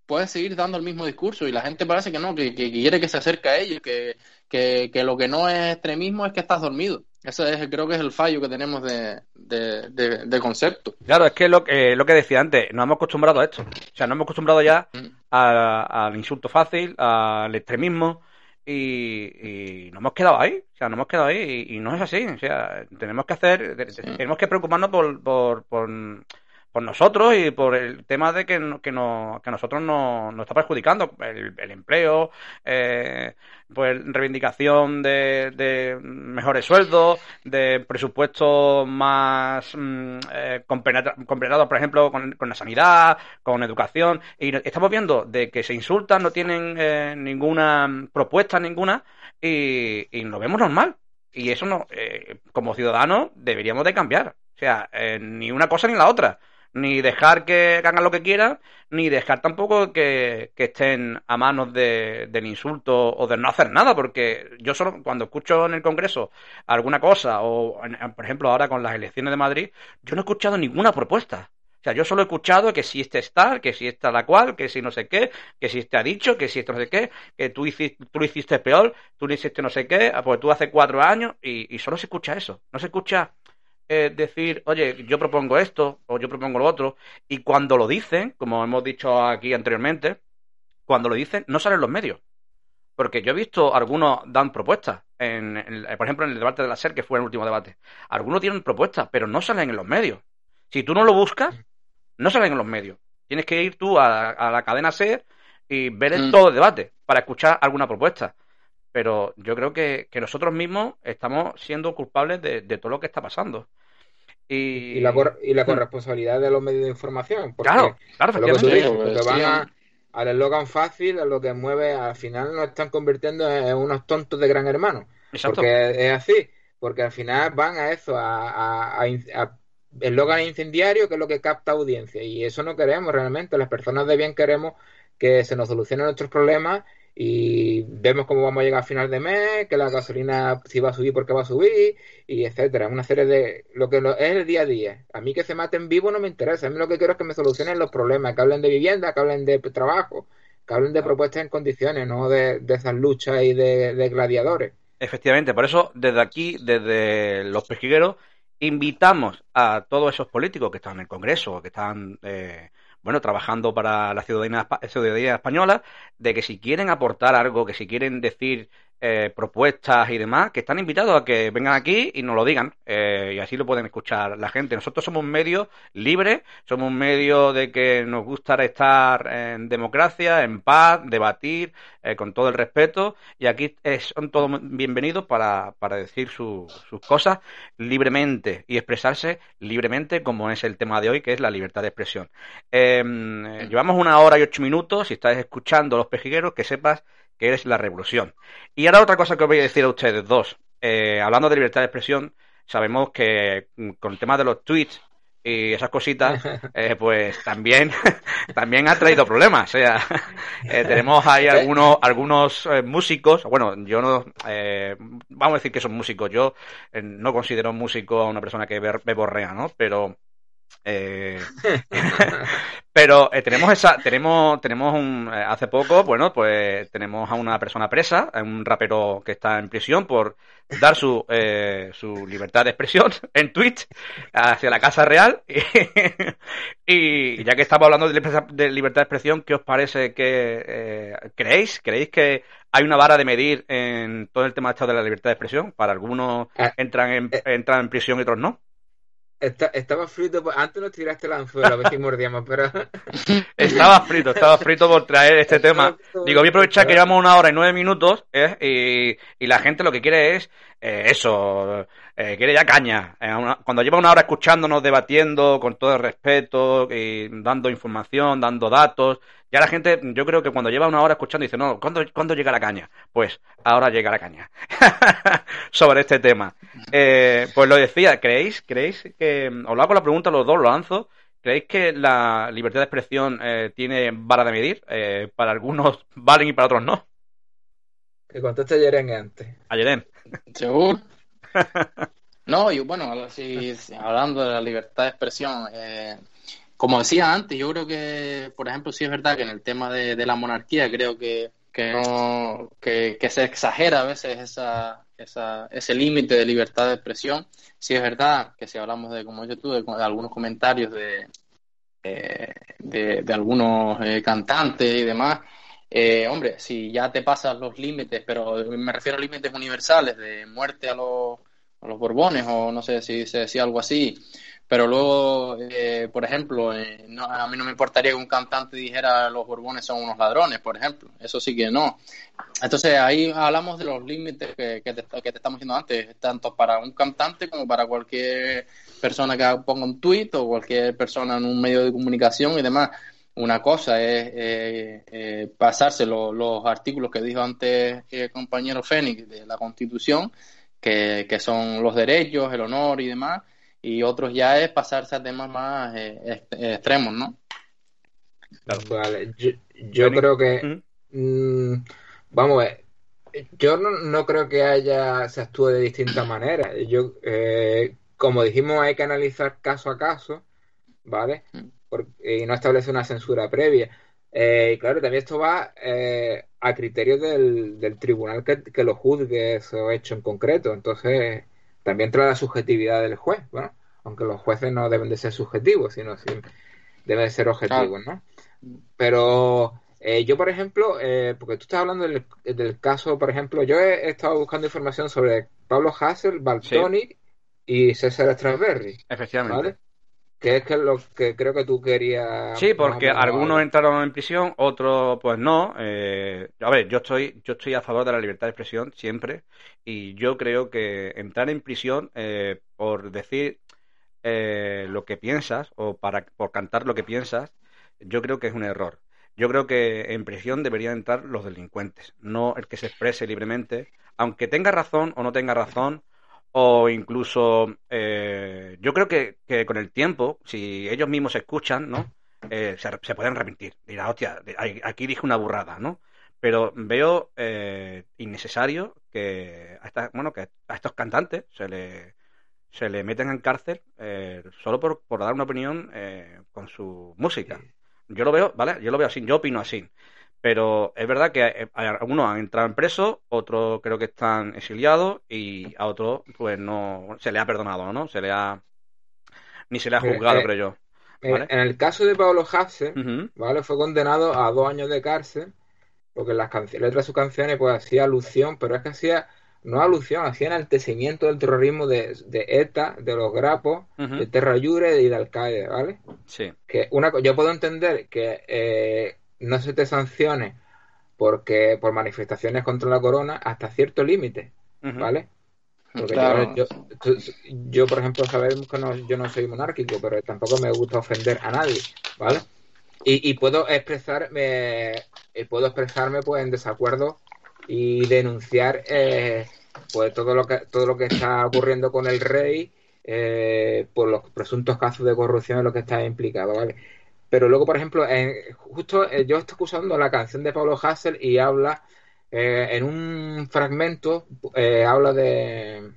puedes seguir dando el mismo discurso y la gente parece que no, que, quiere que se acerque a ellos, que, que, lo que no es extremismo es que estás dormido. Ese es, creo que es el fallo que tenemos de, de, concepto. Claro, es que lo, lo que decía antes, nos hemos acostumbrado a esto. O sea, nos hemos acostumbrado ya mm. al insulto fácil, al extremismo. Y, nos hemos quedado ahí, o sea, nos hemos quedado ahí y, no es así, o sea, tenemos que hacer, tenemos que preocuparnos por, por, por por nosotros y por el tema de que, que, no, que nosotros nos, está perjudicando el, empleo, eh, pues reivindicación de, de, mejores sueldos, de presupuestos más mm, eh, compenetrados, por ejemplo, con, la sanidad, con educación. Y estamos viendo de que se insultan, no tienen eh, ninguna propuesta, ninguna, y, y lo vemos normal. Y eso no, eh, como ciudadanos deberíamos de cambiar. O sea, eh, ni una cosa ni la otra ni dejar que hagan lo que quieran, ni dejar tampoco que, estén a manos de, del insulto o de no hacer nada, porque yo solo cuando escucho en el Congreso alguna cosa, o por ejemplo ahora con las elecciones de Madrid, yo no he escuchado ninguna propuesta. O sea, yo solo he escuchado que si este está, que si está la cual, que si no sé qué, que si este ha dicho, que si esto no sé qué, que tú, hiciste, tú lo hiciste peor, tú lo hiciste no sé qué, pues tú hace cuatro años, y, y solo se escucha eso. No se escucha decir, oye, yo propongo esto o yo propongo lo otro, y cuando lo dicen, como hemos dicho aquí anteriormente, cuando lo dicen, no salen los medios. Porque yo he visto algunos dan propuestas, en, por ejemplo, en el debate de la SER, que fue el último debate. Algunos tienen propuestas, pero no salen en los medios. Si tú no lo buscas, no salen en los medios. Tienes que ir tú a, la cadena SER y ver mm. todo el debate para escuchar alguna propuesta pero yo creo que, nosotros mismos estamos siendo culpables de, todo lo que está pasando. Y, la, y la corresponsabilidad de los medios de información. claro, claro, lo que, van al eslogan fácil, a lo que mueve, al final nos están convirtiendo en unos tontos de gran hermano. Porque es así, porque al final van a eso, a, a, eslogan incendiario, que es lo que capta audiencia. Y eso no queremos realmente. Las personas de bien queremos que se nos solucionen nuestros problemas y vemos cómo vamos a llegar a final de mes, que la gasolina si va a subir, porque va a subir, y etcétera. Una serie de lo que es el día a día. A mí que se maten vivo no me interesa. A mí lo que quiero es que me solucionen los problemas, que hablen de vivienda, que hablen de trabajo, que hablen de propuestas en condiciones, no de, esas luchas y de, gladiadores. Efectivamente, por eso desde aquí, desde los pesquigueros, invitamos a todos esos políticos que están en el Congreso, que están eh, bueno, trabajando para la ciudadanía, española, de que si quieren aportar algo, que si quieren decir eh, propuestas y demás, que están invitados a que vengan aquí y nos lo digan. Eh, y así lo pueden escuchar la gente. Nosotros somos un medio libre, somos un medio de que nos gusta estar en democracia, en paz, debatir, eh, con todo el respeto. Y aquí son todos bienvenidos para, para decir sus cosas libremente y expresarse libremente, como es el tema de hoy, que es la libertad de expresión. Em, llevamos una hora y ocho minutos. Si estás escuchando los pejigueros, que sepas que eres la revolución. Y ahora otra cosa que os voy a decir a ustedes dos. Eh, hablando de libertad de expresión, sabemos que mm, con el tema de los tweets y esas cositas, eh, pues también, también ha traído problemas. O sea, eh, tenemos ahí algunos, algunos músicos, bueno, yo no, vamos a decir que son músicos, yo no considero músico a una persona que beborrea, ¿no? Pero eh, pero eh, tenemos esa, tenemos, tenemos un, eh, hace poco, bueno, pues tenemos a una persona presa, un rapero que está en prisión por dar su, su libertad de expresión en Twitch hacia la Casa Real. Y, ya que estamos hablando de, libertad de expresión, ¿qué os parece que creéis? ¿Creéis que hay una vara de medir en todo el tema de la libertad de expresión? Para algunos ah, entran en, entran en prisión y otros no estaba frito, antes nos tiraste el anzuelo, a ver si mordíamos, pero... estaba frito, estaba frito por traer este tema. Digo, voy a aprovechar que llevamos una hora y nueve minutos ¿eh? y, la gente lo que quiere es eh, eso, eh, quiere ya caña. cuando lleva una hora escuchándonos, debatiendo con todo el respeto, y dando información, dando datos, ya la gente, yo creo que cuando lleva una hora escuchando dice, no, ¿cuándo, ¿cuándo llega la caña? Pues ahora llega la caña sobre este tema. Eh, pues lo decía, ¿creéis, creéis que, os lo hago la pregunta a los dos, lo lanzo, ¿creéis que la libertad de expresión tiene vara de medir? para algunos valen y para otros no. Que conteste Yeren antes. A Yeren. Seguro. No, y bueno, hablando de la libertad de expresión, eh, como decía antes, yo creo que, por ejemplo, sí es verdad que en el tema de, la monarquía creo que, que, no, que, se exagera a veces esa, esa, ese límite de libertad de expresión. Sí es verdad que si hablamos de, como yo tuve, de, algunos comentarios de, eh, de, algunos eh, cantantes y demás, eh, hombre, si ya te pasas los límites, pero me refiero a límites universales de muerte a los, a los Borbones o no sé si se decía algo así, pero luego, eh, por ejemplo, eh, a mí no me importaría que un cantante dijera los Borbones son unos ladrones, por ejemplo, eso sí que no. Entonces ahí hablamos de los límites que, que, te, que te estamos diciendo antes, tanto para un cantante como para cualquier persona que ponga un tweet o cualquier persona en un medio de comunicación y demás una cosa es eh, eh, pasarse los artículos que dijo antes el compañero Fénix de la Constitución, que, son los derechos, el honor y demás, y otros ya es pasarse a temas más eh, extremos, ¿no? Vale, yo, creo que, mm, vamos a ver, yo no, creo que haya se actúe de distintas maneras. Yo, como dijimos, hay que analizar caso a caso, ¿vale? Mm y no establece una censura previa. Eh, y claro, también esto va eh, a criterio del, tribunal que, lo juzgue eso hecho en concreto. Entonces, también trae la subjetividad del juez, bueno, aunque los jueces no deben de ser subjetivos, sino deben de ser objetivos, ¿no? Pero eh, yo, por ejemplo, porque tú estás hablando del, caso, por ejemplo, yo he, estado buscando información sobre Pablo Hassel, Baltoni y César Strasberry. Efectivamente. Que es que lo que creo que tú querías. Sí, porque algunos entraron en prisión, otros pues no. Eh, a ver, yo estoy, yo estoy a favor de la libertad de expresión siempre y yo creo que entrar en prisión eh, por decir eh, lo que piensas o para por cantar lo que piensas, yo creo que es un error. Yo creo que en prisión deberían entrar los delincuentes, no el que se exprese libremente, aunque tenga razón o no tenga razón o incluso, eh, yo creo que, que, con el tiempo, si ellos mismos escuchan, ¿no? Eh, se, pueden arrepentir. Dirá, hostia, aquí dije una burrada, ¿no? Pero veo eh, innecesario que a, bueno, que a estos cantantes se le, se le meten en cárcel solo por, por, dar una opinión con su música. Yo lo veo, ¿vale? Yo lo veo así, yo opino así. Pero es verdad que eh, algunos han entrado en preso, otros creo que están exiliados y a otros pues no se le ha perdonado, ¿no? Se le ha ni se le ha juzgado, eh, creo yo. Eh, en el caso de Pablo Hasse, ¿vale? Fue condenado a dos años de cárcel porque las letras de sus canciones pues hacía alusión, pero es que hacía no alusión, hacía enaltecimiento del terrorismo de, de ETA, de los grapos, de Terra Jure y de Al Qaeda, ¿vale? Sí. Que una, yo puedo entender que no se te sancione porque por manifestaciones contra la corona hasta cierto límite, ¿vale? Porque yo, por ejemplo, sabemos que no, yo no soy monárquico, pero tampoco me gusta ofender a nadie, ¿vale? Y, puedo expresarme, eh, puedo expresarme pues en desacuerdo y denunciar eh, pues todo lo que todo lo que está ocurriendo con el rey eh, por los presuntos casos de corrupción en lo que está implicado, ¿vale? Pero luego, por ejemplo, justo eh, yo estoy escuchando la canción de Pablo Hassel y habla eh, en un fragmento, eh, habla de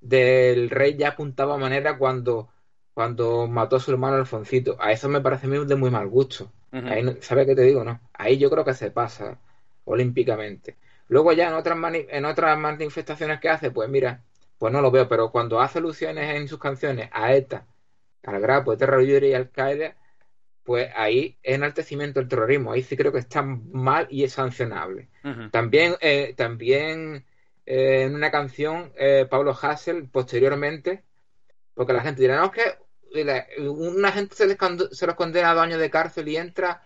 del rey ya apuntaba manera cuando, cuando mató a su hermano Alfoncito. A eso me parece a mí de muy mal gusto. ¿Sabes qué te digo? No. Ahí yo creo que se pasa olímpicamente. Luego ya en otras, en otras manifestaciones que hace, pues mira, pues no lo veo, pero cuando hace alusiones en sus canciones a ETA, al Grapo, de Terra y Al Qaeda, pues ahí es enaltecimiento del terrorismo. Ahí sí creo que está mal y es sancionable. También, eh, también eh, en una canción, eh, Pablo Hassel, posteriormente, porque la gente dirá, no, es que una gente se les, se los condena a dos años de cárcel y entra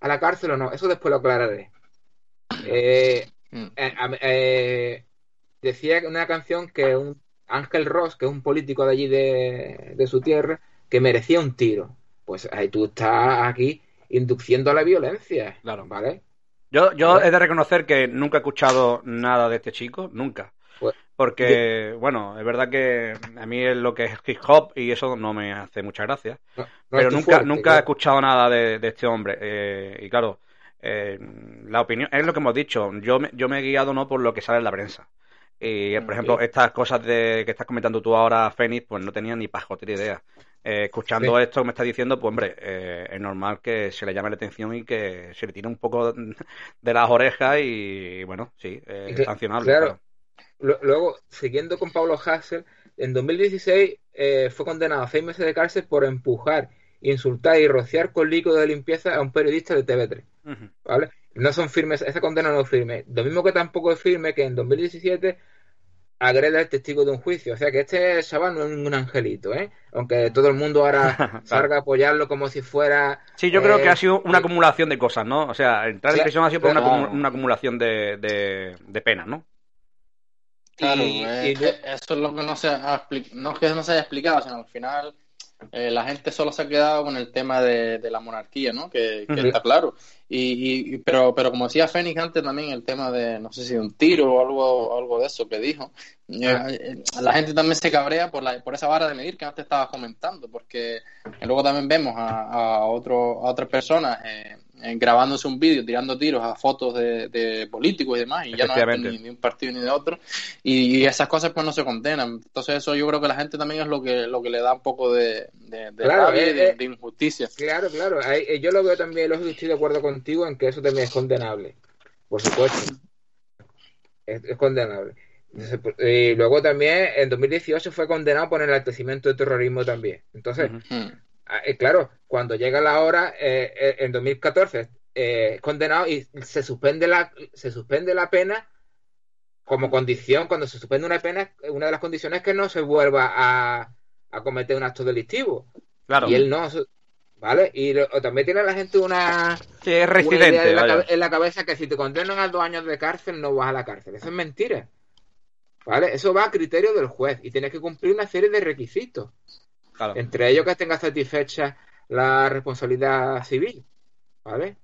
a la cárcel o no. Eso después lo aclararé. Mm. decía una canción que un Ángel Ross, que es un político de allí de, de su tierra, que merecía un tiro. Pues ahí tú estás aquí induciendo a la violencia. Claro. ¿Vale? Yo, yo he de reconocer que nunca he escuchado nada de este chico, nunca. Pues, Porque, bueno, es verdad que a mí es lo que es hip hop y eso no me hace mucha gracia. no- no pero nunca, fuerte, nunca he escuchado nada de, de este hombre. Eh, y claro, eh, la opinión, es lo que hemos dicho. Yo me, yo me he guiado no por lo que sale en la prensa. Y, por ejemplo, Sí. estas cosas de que estás comentando tú ahora, Fénix, pues no tenía ni pajotera idea. Eh, escuchando Sí. esto que me estás diciendo, pues hombre, eh, es normal que se le llame la atención y que se le tire un poco de las orejas y, bueno, sí, eh, que- sancionable. claro. Luego, siguiendo con Pablo Hassel, en 2016 eh, fue condenado a seis meses de cárcel por empujar, insultar y rociar con líquido de limpieza a un periodista de TV3. Ujú. ¿Vale? No son firmes, esa condena no es firme. Lo mismo que tampoco es firme que en 2017 agrede al testigo de un juicio. O sea que este chaval no es ningún angelito, ¿eh? Aunque todo el mundo ahora salga a apoyarlo como si fuera. Sí, yo creo eh, que ha sido una eh, acumulación de cosas, ¿no? O sea, entrar en prisión ha sido por una, claro. acumu- una acumulación de, de, de penas, ¿no? Claro, y- eh, eh, eso es lo que no se ha expli- no es que no se haya explicado, sino al final eh, la gente solo se ha quedado con el tema de, de la monarquía, ¿no? Que, está claro. Y, y- pero, pero como decía Fénix antes también el tema de, no sé si de un tiro o algo, algo de eso que dijo, eh, eh, la gente también se cabrea por, la, por esa vara de medir que antes estaba comentando, porque luego también vemos a, a, otro, a otras personas eh, grabándose un vídeo, tirando tiros a fotos de, de políticos y demás, y ya no es ni de un partido ni de otro, y, y esas cosas pues no se condenan. Entonces eso yo creo que la gente también es lo que, lo que le da un poco de, de, de Claro, rabia y eh, de, eh, de injusticia. Claro, claro. Ahí, eh, yo lo veo también, lógico, estoy de acuerdo contigo en que eso también es condenable. Por supuesto. Es, es condenable. Y luego también, en 2018 fue condenado por enaltecimiento de terrorismo también. Entonces. Ah, eh, claro, cuando llega la hora, eh, eh, en 2014 eh, es condenado y se suspende la, se suspende la pena como condición, cuando se suspende una pena, una de las condiciones es que no se vuelva a, a cometer un acto delictivo. Claro. Y él no, ¿vale? Y lo- también tiene la gente una, Sí, es una idea residente, en la, en la cabeza que si te condenan a dos años de cárcel no vas a la cárcel. Eso es mentira. ¿Vale? Eso va a criterio del juez y tienes que cumplir una serie de requisitos. Claro. Entre ellos que tenga satisfecha la responsabilidad civil. ¿Vale?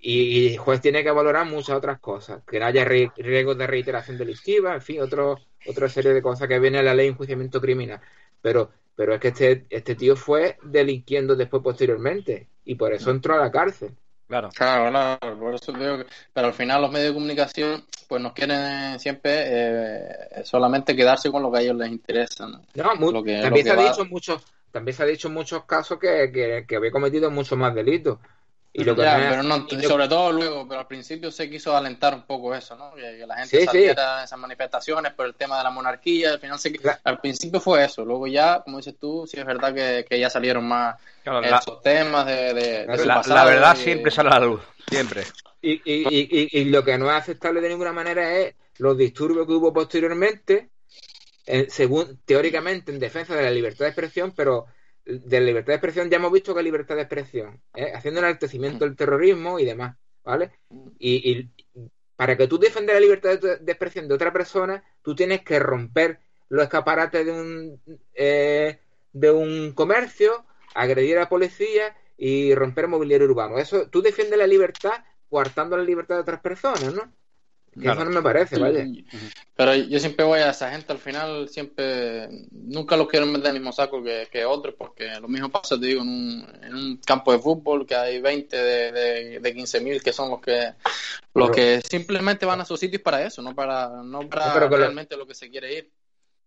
Y, y el juez tiene que valorar muchas otras cosas. Que no haya ri- riesgos de reiteración delictiva, en fin, otro, otra serie de cosas que viene en la ley de enjuiciamiento criminal. Pero, pero es que este, este tío fue delinquiendo después posteriormente y por eso entró a la cárcel. Claro. Claro, claro, por eso digo que, pero al final los medios de comunicación pues nos quieren siempre eh, solamente quedarse con lo que a ellos les interesa, ¿no? No, mu- Lo que- también lo se que ha va- dicho en muchos, también se ha dicho en muchos casos que, que, que había cometido muchos más delitos. Y lo que Ya, no es- pero no, y lo- sobre todo luego, pero al principio se quiso alentar un poco eso, ¿no? Que, que la gente Sí, sí. saliera a esas manifestaciones por el tema de la monarquía, al final se, Claro. al principio fue eso, luego ya, como dices tú, sí es verdad que, que ya salieron más Claro, la, esos temas de, de- de su la- verdad y- siempre sale a la luz. Siempre. Y, y, y, y- y lo que no es aceptable de ninguna manera es los disturbios que hubo posteriormente, eh, según teóricamente en defensa de la libertad de expresión, pero de libertad de expresión ya hemos visto que libertad de expresión, haciendo un enaltecimiento del terrorismo y demás, ¿vale? Y, y para que tú defiendas la libertad de, de expresión de otra persona, tú tienes que romper los escaparates de un eh, de un comercio, agredir a la policía y romper mobiliario urbano. Eso, tú defiendes la libertad coartando la libertad de otras personas, ¿no? Claro. eso no me parece, vaya. Pero yo siempre voy a esa gente al final, siempre, nunca los quiero meter en el mismo saco que, que otros, porque lo mismo pasa, te digo, en un, en un campo de fútbol que hay 20 de, de, de 15.000 que son los que los Pero- que simplemente van a sus sitios para eso, no para, no para lo- realmente lo que se quiere ir.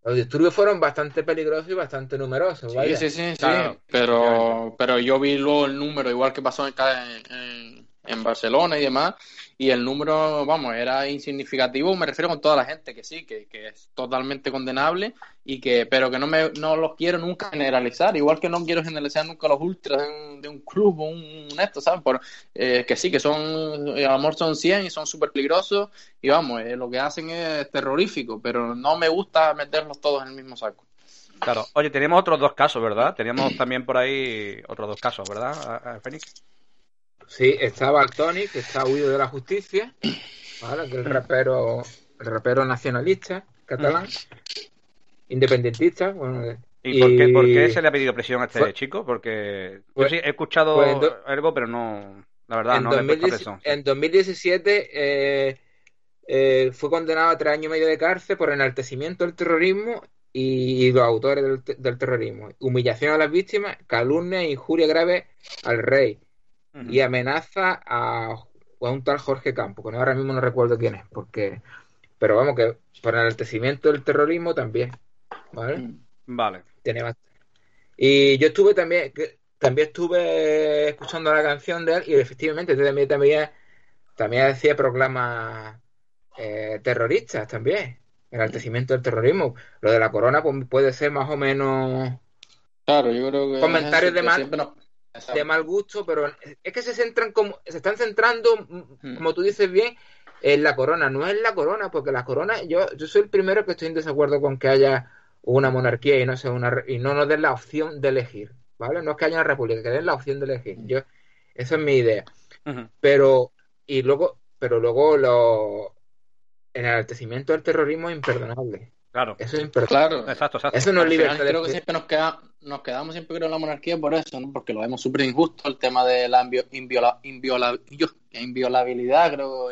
Los disturbios fueron bastante peligrosos y bastante numerosos, Sí, vaya. sí, sí, sí, Claro, pero, pero yo vi luego el número, igual que pasó acá en, en, en Barcelona y demás, y el número, vamos, era insignificativo, me refiero con toda la gente, que sí, que, que es totalmente condenable, y que pero que no me no los quiero nunca generalizar, igual que no quiero generalizar nunca los ultras de un, de un club o un, un esto, ¿sabes? Por, eh, que sí, que son, eh, a lo son 100 y son súper peligrosos, y vamos, eh, lo que hacen es terrorífico, pero no me gusta meterlos todos en el mismo saco. Claro. Oye, tenemos otros dos casos, ¿verdad? Teníamos también por ahí otros dos casos, ¿verdad, Fénix? Sí, estaba Tony, que está huido de la justicia, ¿vale? Que el rapero rapero nacionalista catalán, independentista. Bueno, ¿Y, por, qué, por, qué, se le ha pedido presión a este chico? Porque yo sí he escuchado pues, algo, pero no, la verdad, en no 2010, le En 2017 eh, eh, fue condenado a tres años y medio de cárcel por enaltecimiento del terrorismo y, los autores del, terrorismo. Humillación a las víctimas, calumnia e injuria grave al rey. Y amenaza a, un tal Jorge Campo, que ahora mismo no recuerdo quién es, porque pero vamos que por enaltecimiento del terrorismo también. ¿Vale? Mm. Vale. Y yo estuve también, también estuve escuchando la canción de él y efectivamente también, también, también decía proclamas eh, terroristas también. Enaltecimiento del terrorismo. Lo de la corona pues, puede ser más o menos. Claro, yo creo que. Comentarios de mal, de mal gusto, pero es que se centran como. Se están centrando, mm. como tú dices bien, en la corona. No es la corona, porque la corona. Yo, yo soy el primero que estoy en desacuerdo con que haya una monarquía y no sea una y no nos den la opción de elegir, ¿vale? No es que haya una república, que den la opción de elegir. Yo, esa es mi idea. Pero y luego, pero luego lo el enaltecimiento del terrorismo es imperdonable. Claro. Eso es. Claro. Exacto, exacto. Eso no es libertad. Creo que siempre nos, queda, nos quedamos siempre con la monarquía por eso, ¿no? Porque lo vemos súper injusto el tema de la inviola, inviolabilidad, creo,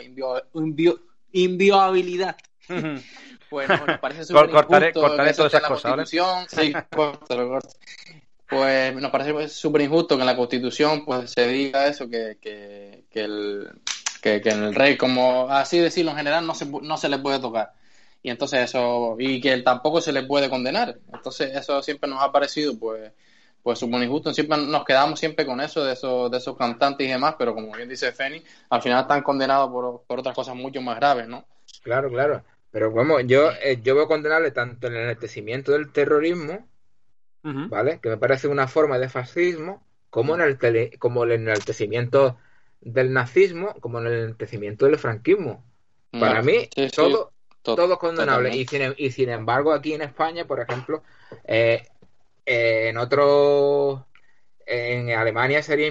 inviolabilidad. Pues nos parece súper cortaré, cortaré todas esas cosas, Sí, Pues nos parece súper injusto que en la Constitución pues se diga eso, que, que, que el, que, que el rey, como así decirlo en general, no se, no se le puede tocar. Y entonces eso, y que él tampoco se le puede condenar. Entonces eso siempre nos ha parecido pues pues súper injusto. Siempre nos quedamos siempre con eso, de esos, de esos cantantes y demás, pero como bien dice Feni, al final están condenados por, por otras cosas mucho más graves, ¿no? Claro, claro. Pero vamos, yo, eh, yo veo condenable tanto el enaltecimiento del terrorismo, ¿vale? Que me parece una forma de fascismo, como, en el como el enaltecimiento del nazismo, como en el enaltecimiento del franquismo. Para mí, todo, todo condenable. Y sin, y sin, embargo, aquí en España, por ejemplo, eh, en otros en Alemania sería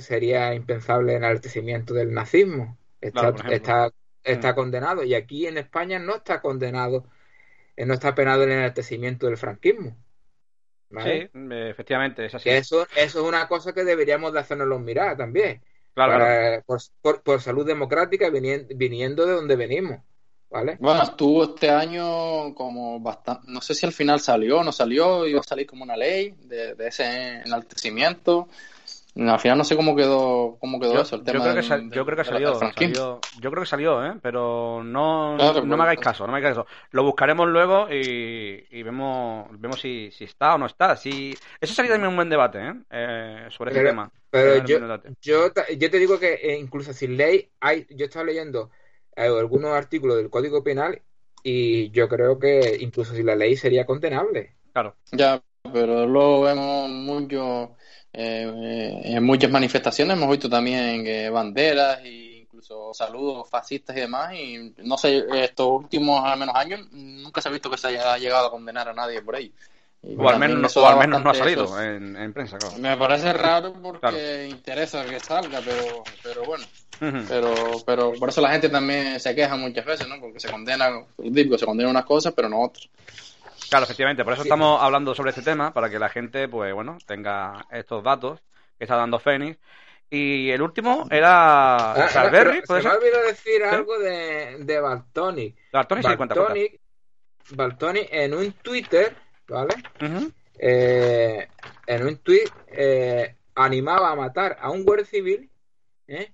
sería impensable el enaltecimiento del nazismo. Está, está está mm. condenado y aquí en España no está condenado, eh, no está penado el enaltecimiento del franquismo. Sí, efectivamente, es así. Eso, eso es una cosa que deberíamos de hacernos mirar también. Claro, Por, salud democrática viniendo, de donde venimos. ¿Vale? Bueno, estuvo este año como bastante, no sé si al final salió o no salió, iba a salir como una ley de, de ese enaltecimiento. Al final no sé cómo quedó, cómo quedó eso. El tema yo, creo que yo creo que salió, Yo creo que salió, ¿eh? Pero no, no me hagáis caso, no me hagáis caso. Lo buscaremos luego y, y vemos, vemos si, si, está o no está. Si... Eso sería también un buen debate, ¿eh? eh sobre ese tema. Pero yo, yo, yo, te digo que eh, incluso sin ley, hay, yo estaba leyendo algunos artículos del Código Penal y yo creo que incluso si la ley sería condenable. Claro. Ya, pero lo vemos mucho eh, en muchas manifestaciones hemos visto también eh, banderas e incluso saludos fascistas y demás y no sé, estos últimos al menos años nunca se ha visto que se haya llegado a condenar a nadie por ahí. o, al menos, no ha salido en, prensa, claro. Me parece raro porque interesa que salga, pero, pero bueno. Pero, pero por eso la gente también se queja muchas veces, ¿no? Porque se condena, se condena unas cosas, pero no otras. Claro, efectivamente, por eso estamos hablando sobre este tema, para que la gente, pues bueno, tenga estos datos que está dando Fénix. Y el último era ah, se me olvidó decir algo de, de Baltoni. Baltoni, sí, cuenta, Baltoni en un Twitter, ¿vale? eh, en un tweet eh, animaba a matar a un guardia civil ¿eh?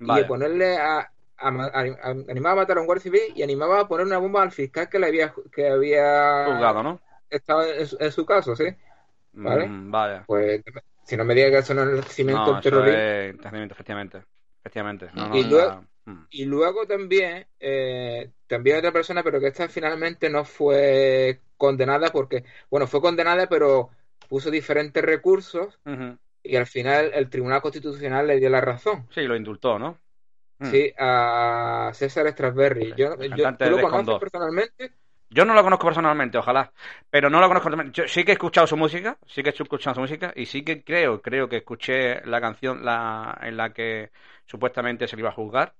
Y ponerle a, animaba a matar a un guardia civil y animaba a poner una bomba al fiscal que le había que había juzgado, ¿no? Estado en, su caso, sí. ¿Vale? Mm, vaya. Pues si no me diga que eso no es el crecimiento del terrorismo. efectivamente. Efectivamente. y, luego, mm. y, luego, también, eh, también otra persona, pero que esta finalmente no fue condenada porque, bueno, fue condenada, pero puso diferentes recursos y al final el Tribunal Constitucional le dio la razón. Sí, lo indultó, ¿no? Mm. Sí, a César Strasberry. Yo, lo conozco personalmente? Yo no lo conozco personalmente, ojalá, pero no lo conozco. Yo sí que he escuchado su música, sí que he escuchado su música y sí que creo, creo que escuché la canción la, en la que supuestamente se le iba a juzgar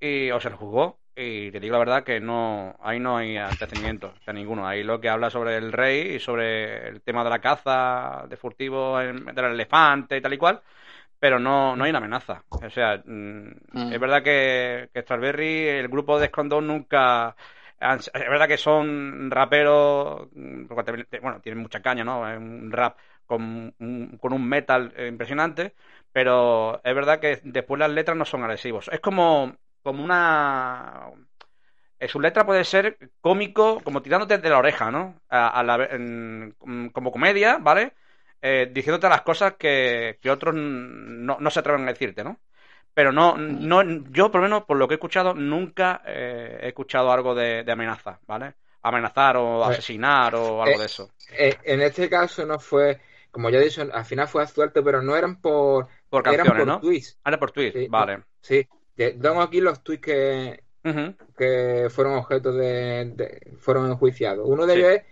y, o se lo juzgó y te digo la verdad que no ahí no hay antecedimientos, sea, ninguno. Ahí lo que habla sobre el rey y sobre el tema de la caza de furtivo del elefante y tal y cual, pero no, no hay una amenaza. O sea, mm, Mm. es verdad que, que Strawberry, el grupo de Escondón nunca... Es verdad que son raperos, mm, bueno, tienen mucha caña, ¿no? Es un rap con un, con un metal eh, impresionante, pero es verdad que después las letras no son agresivos. Es como, como una... eh, su letra puede ser cómico, como tirándote de la oreja, ¿no? A, a la en- como comedia, ¿vale? Eh, diciéndote las cosas que, que otros no, no se atreven a decirte, ¿no? Pero no, no, yo por lo menos por lo que he escuchado, nunca eh, he escuchado algo de, de amenaza, ¿vale? Amenazar o Eh, asesinar o algo eh, de eso. En este caso no fue, como ya he dicho, al final fue absuelto, pero no eran por, Por eran canciones, por ¿no? tweets. Ah, era por tweet, Sí, vale. Sí, Tengo aquí los tweets que, que fueron objeto de, de- fueron enjuiciados. Uno de Sí. ellos es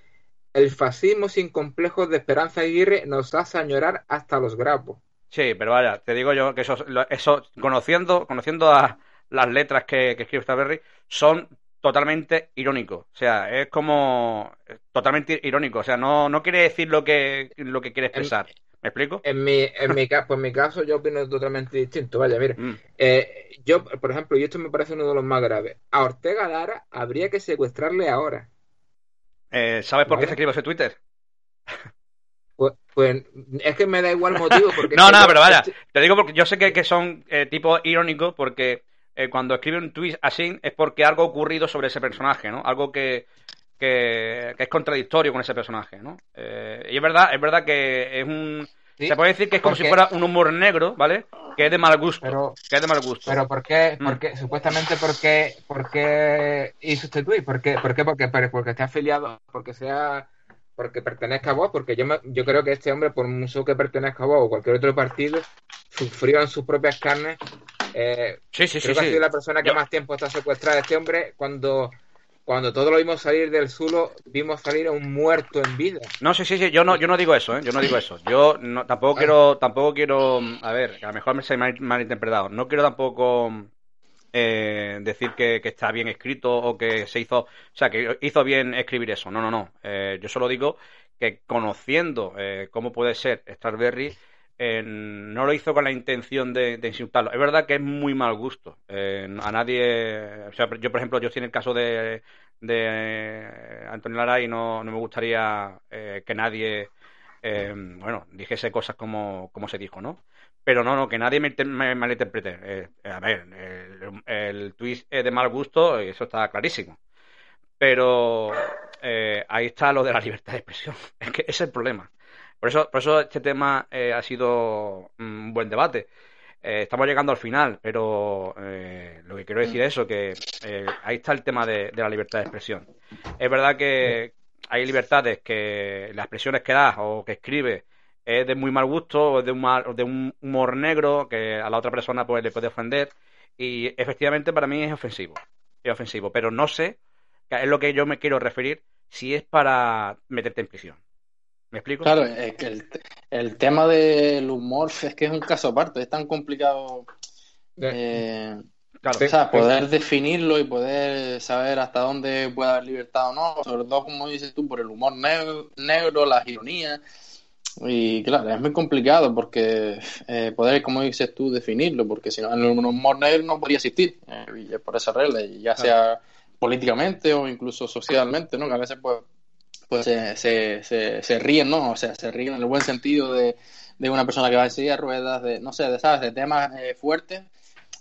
el fascismo sin complejos de Esperanza Aguirre nos hace añorar hasta los grapos. Sí, pero vaya, te digo yo que eso, eso conociendo, conociendo a las letras que, que escribe Strawberry, son totalmente irónicos. O sea, es como totalmente irónico. O sea, no, no quiere decir lo que, lo que quiere expresar. ¿Me explico? En mi, en mi, pues en mi caso yo opino totalmente distinto. Vaya, mira, Mm. eh, yo, por ejemplo, y esto me parece uno de los más graves, a Ortega Lara habría que secuestrarle ahora. Eh, ¿Sabes por qué se escribe ese Twitter? Pues, pues es que me da igual motivo. Porque No, que no, pero vaya, te digo porque yo sé que, que son eh, tipo irónicos porque eh, cuando escribe un tweet así es porque algo ha ocurrido sobre ese personaje, ¿no? Algo que, que, que es contradictorio con ese personaje, ¿no? Eh, y es verdad, es verdad que es un... sí, Se puede decir que es como porque- si fuera un humor negro, ¿vale? Que es de mal gusto. Pero, que es de mal gusto. pero ¿por qué? Mm. ¿Por qué? Supuestamente, ¿por qué, por qué hizo este tweet? ¿Por qué? ¿Por qué? Porque, porque, porque esté afiliado, porque sea, porque pertenezca a vos, porque yo, me- yo creo que este hombre, por mucho que pertenezca a vos o cualquier otro partido, sufrió en sus propias carnes. eh, sí, sí, sí, creo que ha sí. sido la persona que Yo- más tiempo está secuestrada. Este hombre, cuando, cuando todos lo vimos salir del Zulo, vimos salir a un muerto en vida. No, sí, sí, sí, yo no, yo no digo eso, ¿eh? Yo no digo eso. Yo no, tampoco quiero, tampoco quiero, a ver, a lo mejor me se me ha malinterpretado. No quiero tampoco eh, decir que, que está bien escrito o que se hizo, o sea, que hizo bien escribir eso. No, no, no. Eh, yo solo digo que conociendo eh, cómo puede ser Starberry, no lo hizo con la intención de, insultarlo. Es verdad que es muy mal gusto. Eh, a nadie, o sea, yo por ejemplo, yo estoy en el caso de, Antonio Lara y no, no me gustaría eh, que nadie, eh, bueno, dijese cosas como, como se dijo, ¿no? Pero no, no, que nadie me, me malinterprete. A ver, el, el tweet es de mal gusto, eso está clarísimo. Pero ahí está lo de la libertad de expresión. Es que ese es el problema. Por eso, por eso este tema eh, ha sido mm, un buen debate. Eh, estamos llegando al final, pero eh, lo que quiero decir es eso, que eh, ahí está el tema de, de la libertad de expresión. Es verdad que hay libertades que las expresiones que das o que escribes es de muy mal gusto o de un, mal- de un humor negro que a la otra persona pues le puede ofender y efectivamente para mí es ofensivo. Es ofensivo, pero no sé, es lo que yo me quiero referir, si es para meterte en prisión. ¿Me explico? Claro, es que el, el tema del humor es que es un caso aparte, es tan complicado eh, Claro. o sea, poder definirlo y poder saber hasta dónde puede haber libertad o no, sobre todo como dices tú, por el humor negro, negro las ironías. Y claro, es muy complicado porque eh, poder, como dices tú, definirlo, porque si no, el humor negro no podría existir, eh, y es por esa regla, ya sea políticamente o incluso socialmente, ¿no? Que a veces pues, pues se, se, se, se ríen, ¿no? O sea, se ríen en el buen sentido de, de una persona que va en silla de ruedas, de, no sé, de, ¿sabes? De temas eh, fuertes.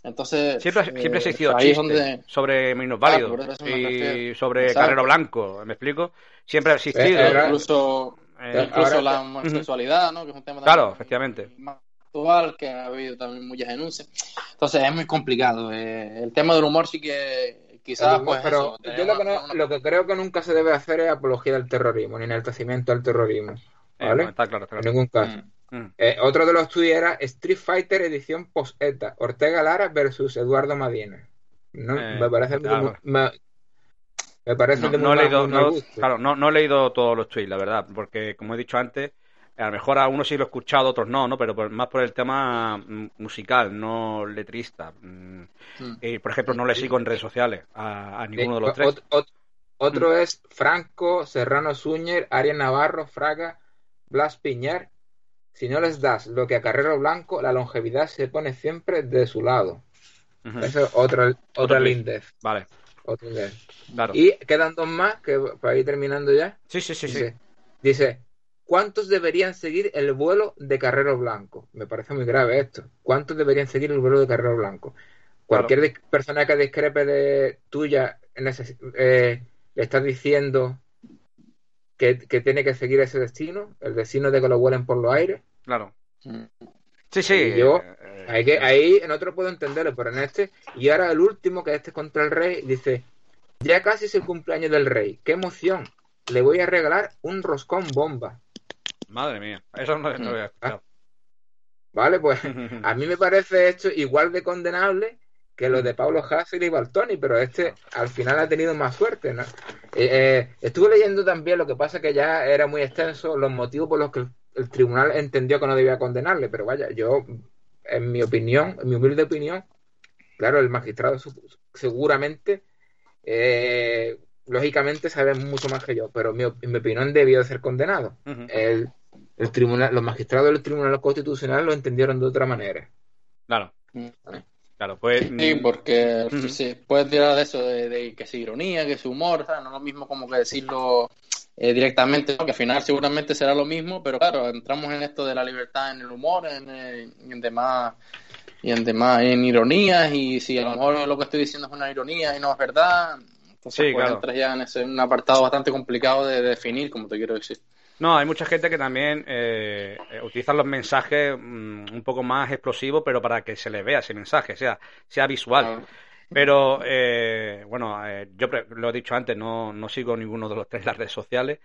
Entonces, Siempre, eh, siempre ha existido ahí es chistes donde... sobre Minos Ah, y sobre Exacto. Carrero Blanco, ¿me explico? Siempre ha existido. Eh, era- incluso Eh, incluso ahora- la homosexualidad, ¿no? Que es un tema Claro, efectivamente. más actual, que ha habido también muchas denuncias. Entonces es muy complicado. eh, el tema del humor sí que quizás, pues pero eso, yo lo que, no- una- lo que creo que nunca se debe hacer es apología del terrorismo, ni enaltecimiento al terrorismo. eh, ¿Vale? no, está claro, está En claro. ningún caso. Mm. Mm. Eh, otro de los tweets era Street Fighter edición post-ETA, Ortega Lara versus Eduardo Madina. ¿no? Eh, me parece claro. muy- me, me parece No, muy no he leído, mal no- claro, no, no he leído todos los tweets, la verdad, porque como he dicho antes, A lo mejor a unos sí lo he escuchado, otros no, ¿no? Pero más por el tema mm, musical, no letrista. Mm. Y, por ejemplo, no le sigo en redes sociales a, ninguno de los tres. otro es Franco, Serrano Suñer, Arias Navarro, Fraga, Blas Piñar. Si no les das lo que a Carrero Blanco, la longevidad se pone siempre de su lado. Eso es otra, otra lindez. Vale. Y quedan dos más, que para ir terminando ya. Sí, sí, sí. Dice, sí. dice, ¿cuántos deberían seguir el vuelo de Carrero Blanco? Me parece muy grave esto. ¿Cuántos deberían seguir el vuelo de Carrero Blanco? Cualquier persona que discrepe de tuya eh, le está diciendo que, tiene que seguir ese destino, el destino de que lo vuelen por los aires. Claro. Sí, sí. yo, eh, que, ahí en otro puedo entenderlo, pero en este, y ahora el último, que este contra el rey, dice, ya casi es el cumpleaños del rey, qué emoción, le voy a regalar un roscón bomba. Madre mía, eso no, lo había escuchado. Vale, pues a mí me parece esto igual de condenable que lo de Pablo Hassel y Baltoni, pero este al final ha tenido más suerte. ¿no? Eh, eh, estuve leyendo también, lo que pasa que ya era muy extenso, los motivos por los que el tribunal entendió que no debía condenarle, pero vaya, yo, en mi opinión, en mi humilde opinión, claro, el magistrado seguramente, eh, lógicamente, sabe mucho más que yo, pero en mi, opinión debió de ser condenado. el, tribunal, los magistrados del Tribunal Constitucional lo entendieron de otra manera. Claro. Claro, pues. Sí, porque puedes tirar de eso, de, que es ironía, que es humor, No es lo mismo como que decirlo eh, directamente, que al final seguramente será lo mismo, pero claro, entramos en esto de la libertad en el humor, en, eh, en demás y en demás, en ironías, y si a lo mejor lo que estoy diciendo es una ironía y no es verdad, entonces pues entras ya en, ese, un apartado bastante complicado de, definir, como te quiero decir. No, hay mucha gente que también eh, utiliza los mensajes mm, un poco más explosivos, pero para que se le vea ese mensaje, sea, sea visual. Pero, eh, bueno, eh, yo lo he dicho antes, no, no sigo ninguno de los tres las redes sociales.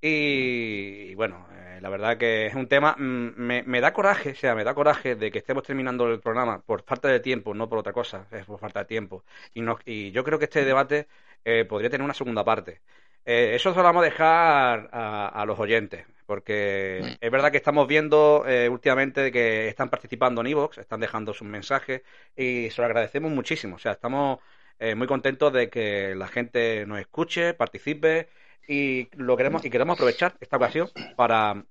Y, bueno, eh, la verdad que es un tema, mm, me, me, da coraje, o sea, me da coraje de que estemos terminando el programa por falta de tiempo, no por otra cosa, es por falta de tiempo. Y, no, y yo creo que este debate podría tener una segunda parte. Eh, eso se lo vamos a dejar a, los oyentes, porque es verdad que estamos viendo eh, últimamente que están participando en Evox, están dejando sus mensajes y se lo agradecemos muchísimo. O sea, estamos eh, muy contentos de que la gente nos escuche, participe y lo queremos y queremos aprovechar esta ocasión para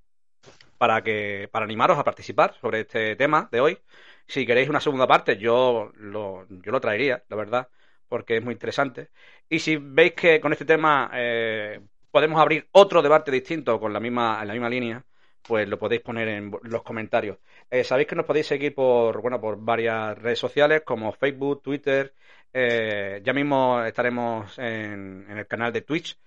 para que para animaros a participar sobre este tema de hoy. Si queréis una segunda parte, yo lo, yo lo traería, la verdad porque es muy interesante. Y si veis que con este tema eh, podemos abrir otro debate distinto con la misma, en la misma línea, pues lo podéis poner en los comentarios. Eh, sabéis que nos podéis seguir por, bueno, por varias redes sociales como Facebook, Twitter. Eh, ya mismo estaremos en, el canal de Twitch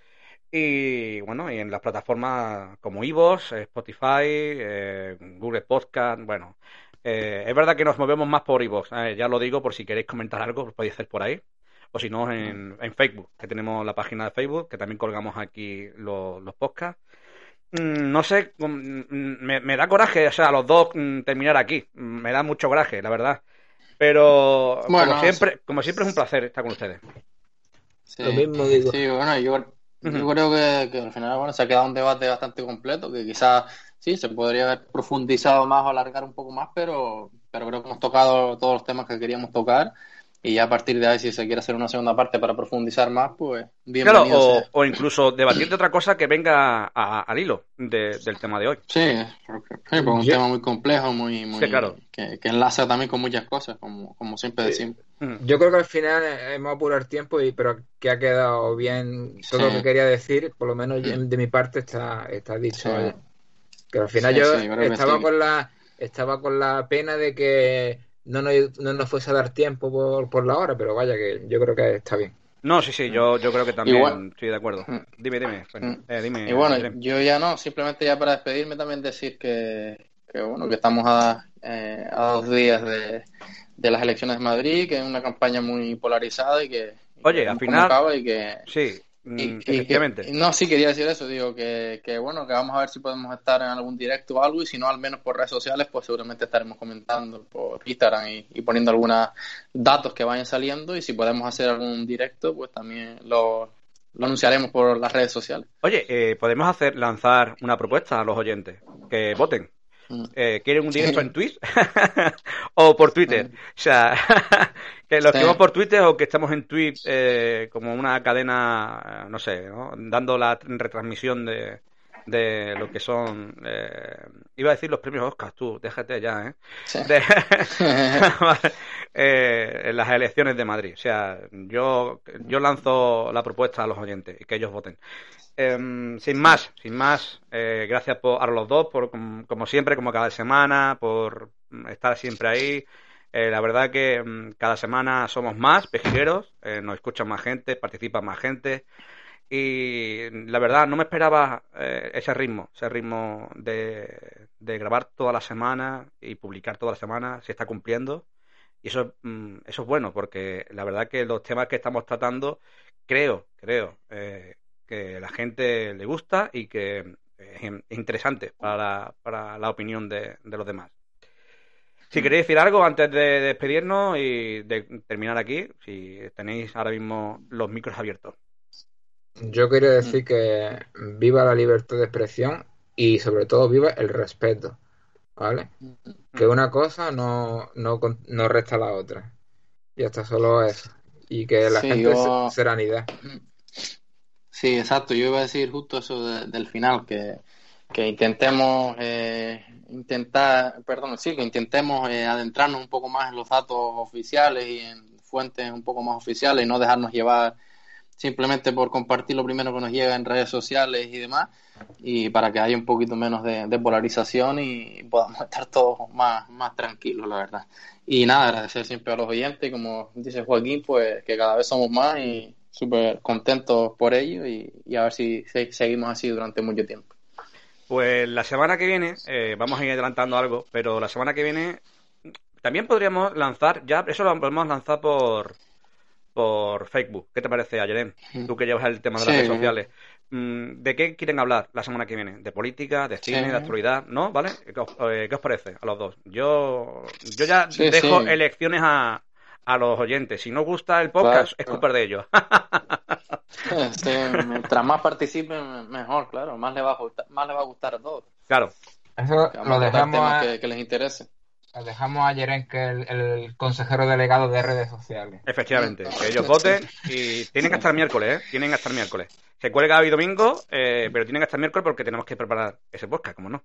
y bueno, y en las plataformas como Ivos, Spotify, Google Podcast, bueno. es verdad que nos movemos más por Ivos, ya lo digo por si queréis comentar algo, lo podéis hacer por ahí o si no en, Facebook, que tenemos la página de Facebook, que también colgamos aquí los, los podcasts. Mm, no sé, mm, me, da coraje, o sea, los dos mm, terminar aquí. Me da mucho coraje, la verdad. Pero como siempre, como siempre es un placer estar con ustedes. Lo mismo digo. Sí, bueno, yo, creo que, al final bueno, se ha quedado un debate bastante completo, que quizás sí, se podría haber profundizado más o alargar un poco más, pero, pero creo que hemos tocado todos los temas que queríamos tocar y ya a partir de ahí, si se quiere hacer una segunda parte para profundizar más, pues bienvenido. Claro, o, incluso debatir de otra cosa que venga al hilo del tema de hoy. Sí, porque, es un tema muy complejo, muy, muy claro. que, enlaza también con muchas cosas, como, como siempre decimos. Yo creo que al final hemos apurar tiempo, y pero que ha quedado bien todo lo que quería decir, por lo menos de mi parte está, está dicho. Que al final yo estaba con la estaba con la pena de que no nos, no nos fuese a dar tiempo por, por la hora, pero vaya que yo creo que está bien. No, sí, sí, yo, yo creo que también estoy de acuerdo. Mm. Dime, dime. Mm. Eh, dime y bueno, yo ya no, simplemente ya para despedirme también decir que, que bueno, que estamos a, eh, a dos días de, de las elecciones de Madrid, que es una campaña muy polarizada y que... Oye, al final... Y que, sí, Mm, efectivamente. no, sí, quería decir eso, digo, que, que, bueno, que vamos a ver si podemos estar en algún directo o algo, y si no, al menos por redes sociales, pues seguramente estaremos comentando por Instagram y, poniendo algunos datos que vayan saliendo, y si podemos hacer algún directo, pues también lo, lo anunciaremos por las redes sociales. Oye, eh, podemos hacer lanzar una propuesta a los oyentes que voten. Mm. Eh, ¿Quieren un directo en Twitch? o por Twitter. Mm. O sea, que lo escribamos por Twitter o que estemos en Twitch eh, como una cadena, no sé, dando la retransmisión de, de lo que son. Eh, iba a decir los premios Oscar, tú, déjate ya, ¿eh? ¿eh? en las elecciones de Madrid. O sea, yo, yo lanzo la propuesta a los oyentes y que ellos voten. Em, sin más, sin más, eh, gracias por, a los dos, por como, siempre, como cada semana, por estar siempre ahí. Eh, la verdad que mm, cada semana somos más pejileros, nos escucha más gente, participa más gente. Y la verdad, no me esperaba eh, ese ritmo, ese ritmo de, grabar toda la semana y publicar toda la semana, se está cumpliendo. Y eso, mm, eso es bueno, porque la verdad que los temas que estamos tratando, creo, creo, eh, que la gente le gusta y que es interesante para, para la opinión de, de los demás. Si mm. queréis decir algo antes de despedirnos y de terminar aquí, si tenéis ahora mismo los micros abiertos. Yo quería decir que viva la libertad de expresión y sobre todo viva el respeto, ¿vale? Que una cosa no, no, no resta la otra. Y hasta solo eso. Y que la gente serenidad. Sí, exacto. Yo iba a decir justo eso del final, que, que intentemos eh, intentar, perdón, sí, que intentemos eh, adentrarnos un poco más en los datos oficiales y en fuentes un poco más oficiales y no dejarnos llevar simplemente por compartir lo primero que nos llega en redes sociales y demás, y para que haya un poquito menos de, polarización y podamos estar todos más, más tranquilos, la verdad. Y nada, agradecer siempre a los oyentes, como dice Joaquín, pues que cada vez somos más y súper contentos por ello y, a ver si seguimos así durante mucho tiempo. Pues la semana que viene, eh, vamos a ir adelantando algo, pero la semana que viene también podríamos lanzar, ya eso lo podemos lanzar por, por Facebook. ¿Qué te parece, Ayeren? Mm. Tú que llevas el tema de las redes sociales. Mm, ¿De qué quieren hablar la semana que viene? ¿De política, de cine, de actualidad? ¿No? ¿Vale? ¿Qué os, eh, parece a los dos? Yo, yo ya dejo elecciones a, a los oyentes. Si no gusta el podcast, es culpa de ellos. mientras más participen, mejor, claro. Más le va a gustar, más le va a, gustar a todos. Claro. Eso lo dejamos que les interese dejamos a Yeren, que es el, consejero delegado de redes sociales. Efectivamente, que ellos voten y tienen que estar miércoles, ¿eh? Tienen que estar miércoles. Se cuelga hoy domingo, eh, pero tienen que estar miércoles porque tenemos que preparar ese podcast, como no.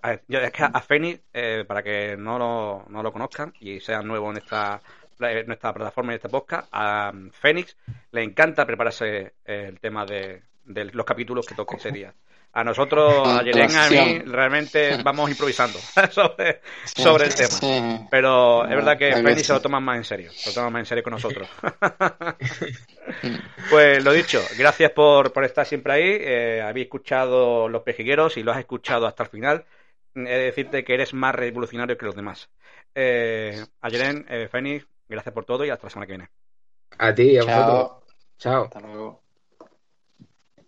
es que a Fénix, eh, para que no lo, no lo conozcan y sean nuevos en esta, nuestra plataforma y este podcast, a Fénix le encanta prepararse el tema de, de los capítulos que toque ese día. A nosotros, a Yeren, a mí, realmente vamos improvisando sobre, sobre el tema. Pero es verdad que Feni se lo toma más en serio, se lo toma más en serio con nosotros. pues lo dicho, gracias por, por estar siempre ahí. Eh, habéis escuchado Los Pejigueros y lo has escuchado hasta el final. He de decirte que eres más revolucionario que los demás. Eh, a Yeren, eh, gracias por todo y hasta la semana que viene. A ti, a vosotros. Chao. Hasta luego.